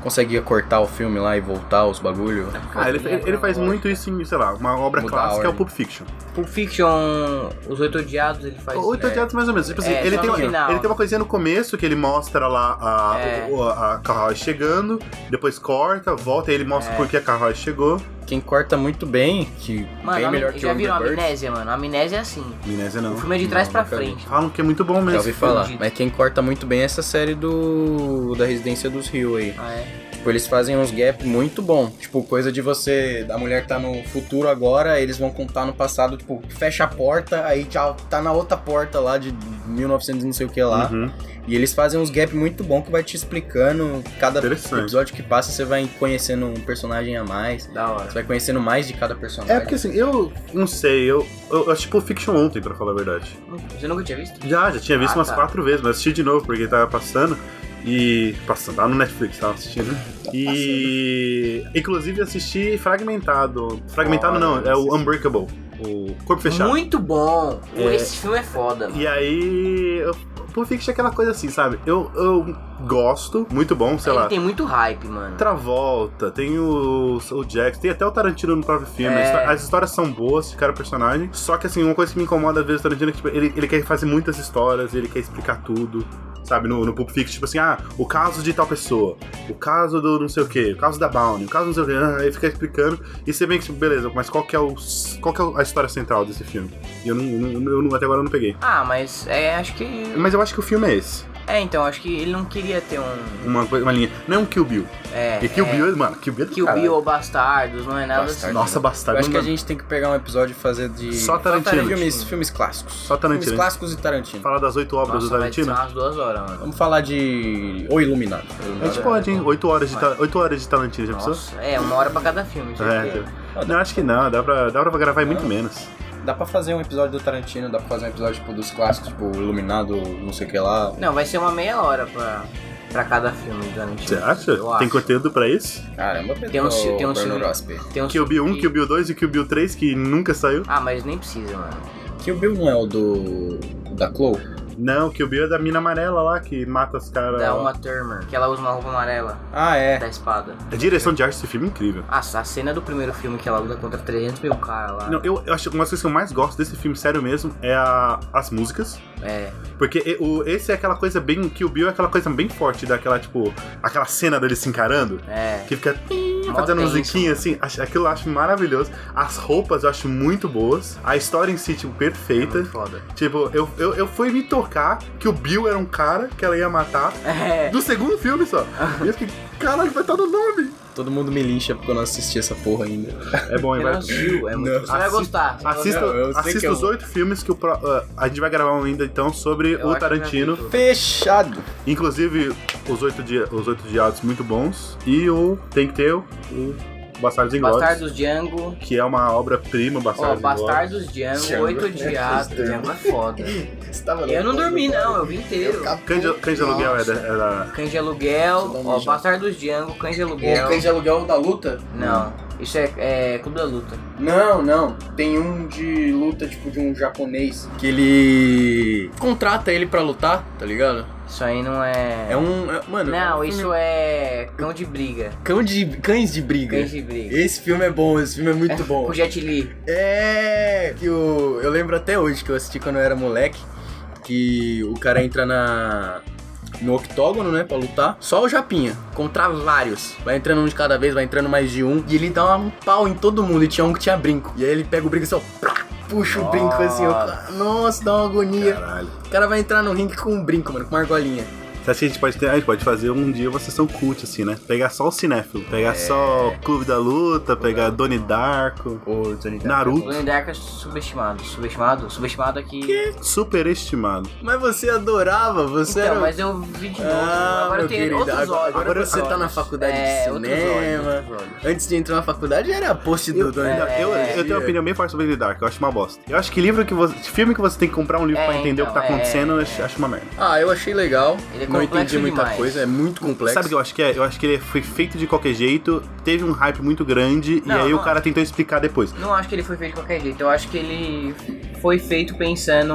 conseguia cortar o filme lá e voltar os bagulho. Ah, ele, ele- ele faz muito isso em, sei lá, uma obra clássica é o. Pulp Fiction. Pulp Fiction, Os Oito Odiados, ele faz... Oito é, odiados mais ou menos. Tipo assim, É, ele, tem, final. ele tem uma coisinha no começo que ele mostra lá a, É. a, a carruagem chegando, depois corta, volta, aí ele mostra É. por que a carruagem chegou. Quem corta muito bem, que Mano, bem melhor que já o viram Angry Birds. Amnésia, mano? Amnésia é assim. Amnésia não. O filme é de trás Não, pra nunca vi. frente. Falam que é muito bom mesmo. Já ouvi falar. Mas quem corta muito bem é essa série do. da Residência dos Rio aí. Ah, é? Tipo, eles fazem uns gaps muito bom. Tipo, coisa de você. A mulher tá no futuro agora, eles vão contar no passado, tipo, fecha a porta, aí tchau, tá na outra porta lá de 1900 e não sei o que lá. Uhum. E eles fazem uns gaps muito bom que vai te explicando. Cada episódio que passa, você vai conhecendo um personagem a mais. Da hora. Você vai conhecendo mais de cada personagem. É porque assim, eu não sei, eu, eu assisti Pulp Fiction ontem, pra falar a verdade. Você nunca tinha visto? Já, já tinha visto Ah, umas tá. quatro vezes, mas assisti de novo porque tava passando. E. Passando, tava no Netflix, tava assistindo. E. Inclusive assisti fragmentado. Fragmentado não, é o Unbreakable. O Corpo Fechado. Muito bom. É. Esse filme é foda, mano. E aí. eu- Pulp Fiction é aquela coisa assim, sabe? Eu, eu gosto, muito bom, sei Ele lá. tem muito hype, mano. Travolta, tem o, o Jax, tem até o Tarantino no próprio filme. É. As histó- As histórias são boas de cada personagem. Só que assim, uma coisa que me incomoda às vezes o Tarantino é que tipo, ele, ele quer fazer muitas histórias, ele quer explicar tudo. Sabe, no, no Pulp Fiction, tipo assim, ah, o caso de tal pessoa, o caso do não sei o que, o caso da Bounty, o caso não sei o que, ah, aí fica explicando, e você vê que, tipo, beleza, mas qual que é, o, qual que é a história central desse filme? E eu, não, não- eu não- até agora eu não peguei. Ah, mas é, acho que. Mas eu acho que o filme é esse. É, então, acho que ele não queria ter um. Uma, coisa- uma linha. Não é um Kill Bill. É. E Kill é, Bill, é- mano, Kill Bill é do Kill caralho. Bill ou Bastardos, não é nada Bastardos. assim. Nossa, Eu bastardo. acho que a não- gente tem que pegar um episódio e fazer de. Só Tarantino. Filmes, filmes clássicos. Só Tarantino. Filmes clássicos e Tarantino. Fala das oito obras Nossa, do vai Tarantino. umas duas horas, mano. Vamos falar de. O Iluminado. O A Iluminado gente é- pode, hein? Oito horas de, Vai. ta- oito horas de Tarantino, já pensou? Nossa, é, uma hora pra cada filme. É, não, acho que não, dá pra, dá pra gravar em muito Não. menos. Dá pra fazer um episódio do Tarantino, dá pra fazer um episódio tipo, dos clássicos, tipo Iluminado, não sei o que lá. Não, vai ser uma meia hora pra. pra cada filme do Tarantino. Você acha? Eu Tem acho. conteúdo pra isso? Caramba, Pedro. Tem um ci- tem um Bruno filme- Rosper. Tem um Kill Bill 1, que- Kill Bill 2 e Kill Bill 3, que nunca saiu. Ah, mas nem precisa, mano. Kill Bill não é o do... da Chloe? Não, Kill Bill é da mina amarela lá, que mata os caras. Da Uma Thurman, que ela usa uma roupa amarela Ah, é. da espada. A direção de arte desse filme é incrível. Ah, a cena do primeiro filme que ela luta contra 300 mil caras lá. Não, eu, eu acho que uma das coisas que eu mais gosto desse filme, sério mesmo, é a- as músicas. É. Porque o, esse é aquela coisa bem. Kill Bill é aquela coisa bem forte, daquela, tipo. Aquela cena deles se encarando. É. Que fica Mó fazendo tenso. musiquinha assim. acho- Aquilo eu acho maravilhoso. As roupas eu acho muito boas. A história em si, tipo, É perfeita. muito foda. Tipo, eu, eu, eu fui me tocar que o Bill era um cara que ela ia matar. É. Do segundo filme só. *laughs* E eu fiquei, caralho, vai estar no nome. Todo mundo me lincha porque eu não assisti essa porra ainda. É bom, Você vai. não assistiu, é muito... Não. Você vai gostar. Assista, Não, eu sei assista que eu os oito filmes que o pro- ah, a gente vai gravar um ainda então sobre Eu o Tarantino. Fechado. Inclusive, os oito, dia, os oito diados muito bons. E o tem que ter o, o Bastardos Inglórios. Bastardos Django. Que é uma obra-prima, Ó, Bastardos Inglórios. Bastardos Django, oito diados. Django é foda. Eu não dormi, não, eu vi inteiro. Cães de, Cães de Aluguel é da, é da- Cães de Aluguel, ó. Bastardos Django, Cães de O Aluguel. Cães de Aluguel da luta? Não, isso é, é Clube da Luta. Não, não. Tem um de luta, tipo, de um japonês. Que ele contrata ele pra lutar, tá ligado? Isso aí não é... É um. é- mano. é Não, um isso filme- é Cão de Briga. Cão de. Cães de briga. Cães de Briga. Esse filme é bom, esse filme é muito bom. Com Jet Li. É, que o, eu lembro até hoje que eu assisti quando eu era moleque, que o cara entra na no octógono, né, pra lutar, só o Japinha, contra vários. Vai entrando um de cada vez, vai entrando mais de um, e ele dá um pau em todo mundo, e tinha um que tinha brinco. E aí ele pega o brinco e só plá, puxa o brinco assim, ó. Nossa, dá uma agonia. Caralho. O cara vai entrar no ringue com um brinco, mano, com uma argolinha. Você acha que a gente pode ter. A gente pode fazer um dia uma sessão cult, assim, né? Pegar só o cinéfilo. Pegar É. só Clube da Luta, pegar Donnie Darko, Ô, Johnny Depp. O Naruto. Donnie Darko é subestimado. Subestimado? Subestimado aqui. Superestimado. Mas você adorava, você Então, era... mas eu vi de novo. Ah, agora eu tenho querido, outros agora- olhos. agora outros você tá olhos. na faculdade de É, outros olhos, cinema. outros olhos. Antes de entrar na faculdade era post do Eu, Donnie eu, Depp. eu, eu tenho uma opinião bem forte sobre Donnie Darko, eu acho uma bosta. Eu acho que livro que você. Filme que você tem que comprar um livro É, pra entender o que tá então, é, acontecendo, eu é. acho, acho uma merda. Ah, eu achei legal. Ele é não entendi muita demais. coisa, é muito complexo. Sabe o que eu acho que é? Eu acho que ele foi feito de qualquer jeito, teve um hype muito grande, Não, e aí o cara tentou explicar depois. Não acho que ele foi feito de qualquer jeito. Eu acho que ele foi feito pensando.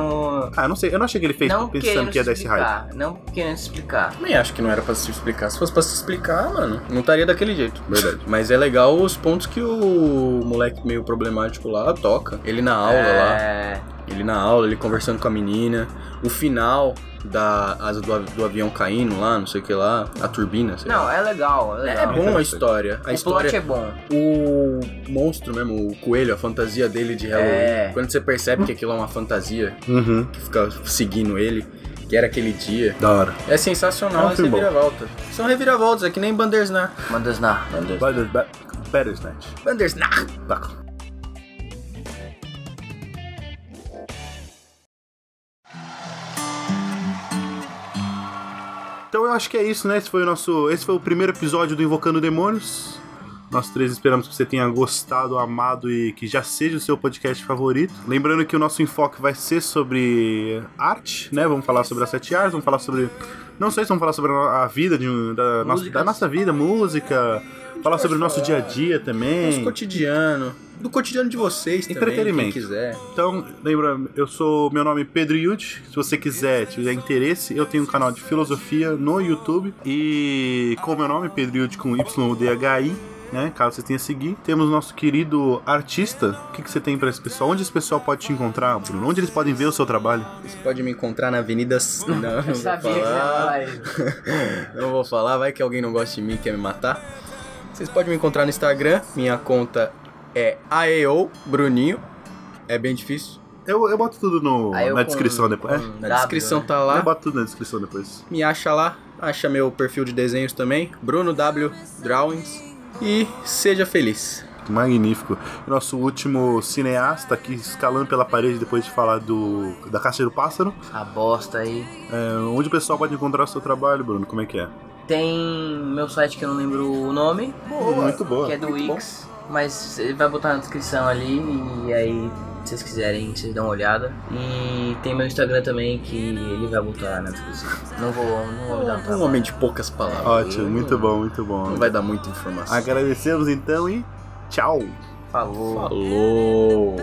Ah, eu não sei, eu não achei que ele fez não pensando que ia dar esse hype. Não querendo se explicar. Também acho que não era pra se explicar. Se fosse pra se explicar, mano, não estaria daquele jeito. Verdade. Mas é legal os pontos que o moleque meio problemático lá toca. Ele na aula lá. É. Ele na aula, ele conversando com a menina. O final da asa do, do avião caindo lá, não sei o que lá. A turbina, sei Não, lá. é legal. É, É, legal. bom a história. A o história. plot é bom. O monstro mesmo, o coelho, a fantasia dele de Halloween. É. Quando você percebe que aquilo é uma fantasia Uhum, que fica seguindo ele, que era aquele dia. da hora. É sensacional É um essa reviravolta. São reviravoltas, é que nem Bandersnatch. Mandas na. Better, be- better Snatch. Bandersnatch! Então eu acho que é isso, né? Esse foi o nosso. Esse foi o primeiro episódio do Invocando Demônios. Nós três esperamos que você tenha gostado, amado e que já seja o seu podcast favorito. Lembrando que o nosso enfoque vai ser sobre arte, né? Vamos falar sobre as sete artes, vamos falar sobre. Não sei se vamos falar sobre a vida de, da, nossa, da nossa vida, música. Falar sobre o nosso dia a dia Nosso também. cotidiano. Do cotidiano de vocês também, Entretenimento. quem quiser. Então, lembra, eu sou. Meu nome é Pedro Yud. Se você quiser, tiver interesse, eu tenho um canal de filosofia no YouTube. E com o meu nome, Pedro Yud com YUDHI. Né, caso você tenha seguir, temos nosso querido artista. O que, que você tem pra esse pessoal? Onde esse pessoal pode te encontrar, Bruno? Onde eles podem ver o seu trabalho? Você pode me encontrar na Avenida... S- *laughs* Não, não Eu vou sabia que ia falar. *laughs* Não vou falar, vai que alguém não gosta de mim e quer me matar. Vocês podem me encontrar no Instagram. Minha conta é AEO Bruninho. É bem difícil. Eu, eu boto tudo no, eu na com- descrição depois. É, Na W, descrição né? tá eu lá. boto tudo na descrição depois. Me acha lá. Acha meu perfil de desenhos também. Bruno W Drawings. E seja feliz. Magnífico. Nosso último cineasta aqui escalando pela parede depois de falar do da Caixa do Pássaro. A bosta aí. É, onde o pessoal pode encontrar o seu trabalho, Bruno? Como é que é? Tem meu site que eu não lembro o nome, Muito boa. que é do. Wix. Mas ele vai botar na descrição ali e aí se vocês quiserem, vocês dão uma olhada. E tem meu Instagram também, que ele vai botar na descrição. Não vou, não vou dar um Um trabalho. homem de poucas palavras. Ótimo, muito bom, muito bom. Não vai dar muita informação. Agradecemos então e tchau. Falou. Falou!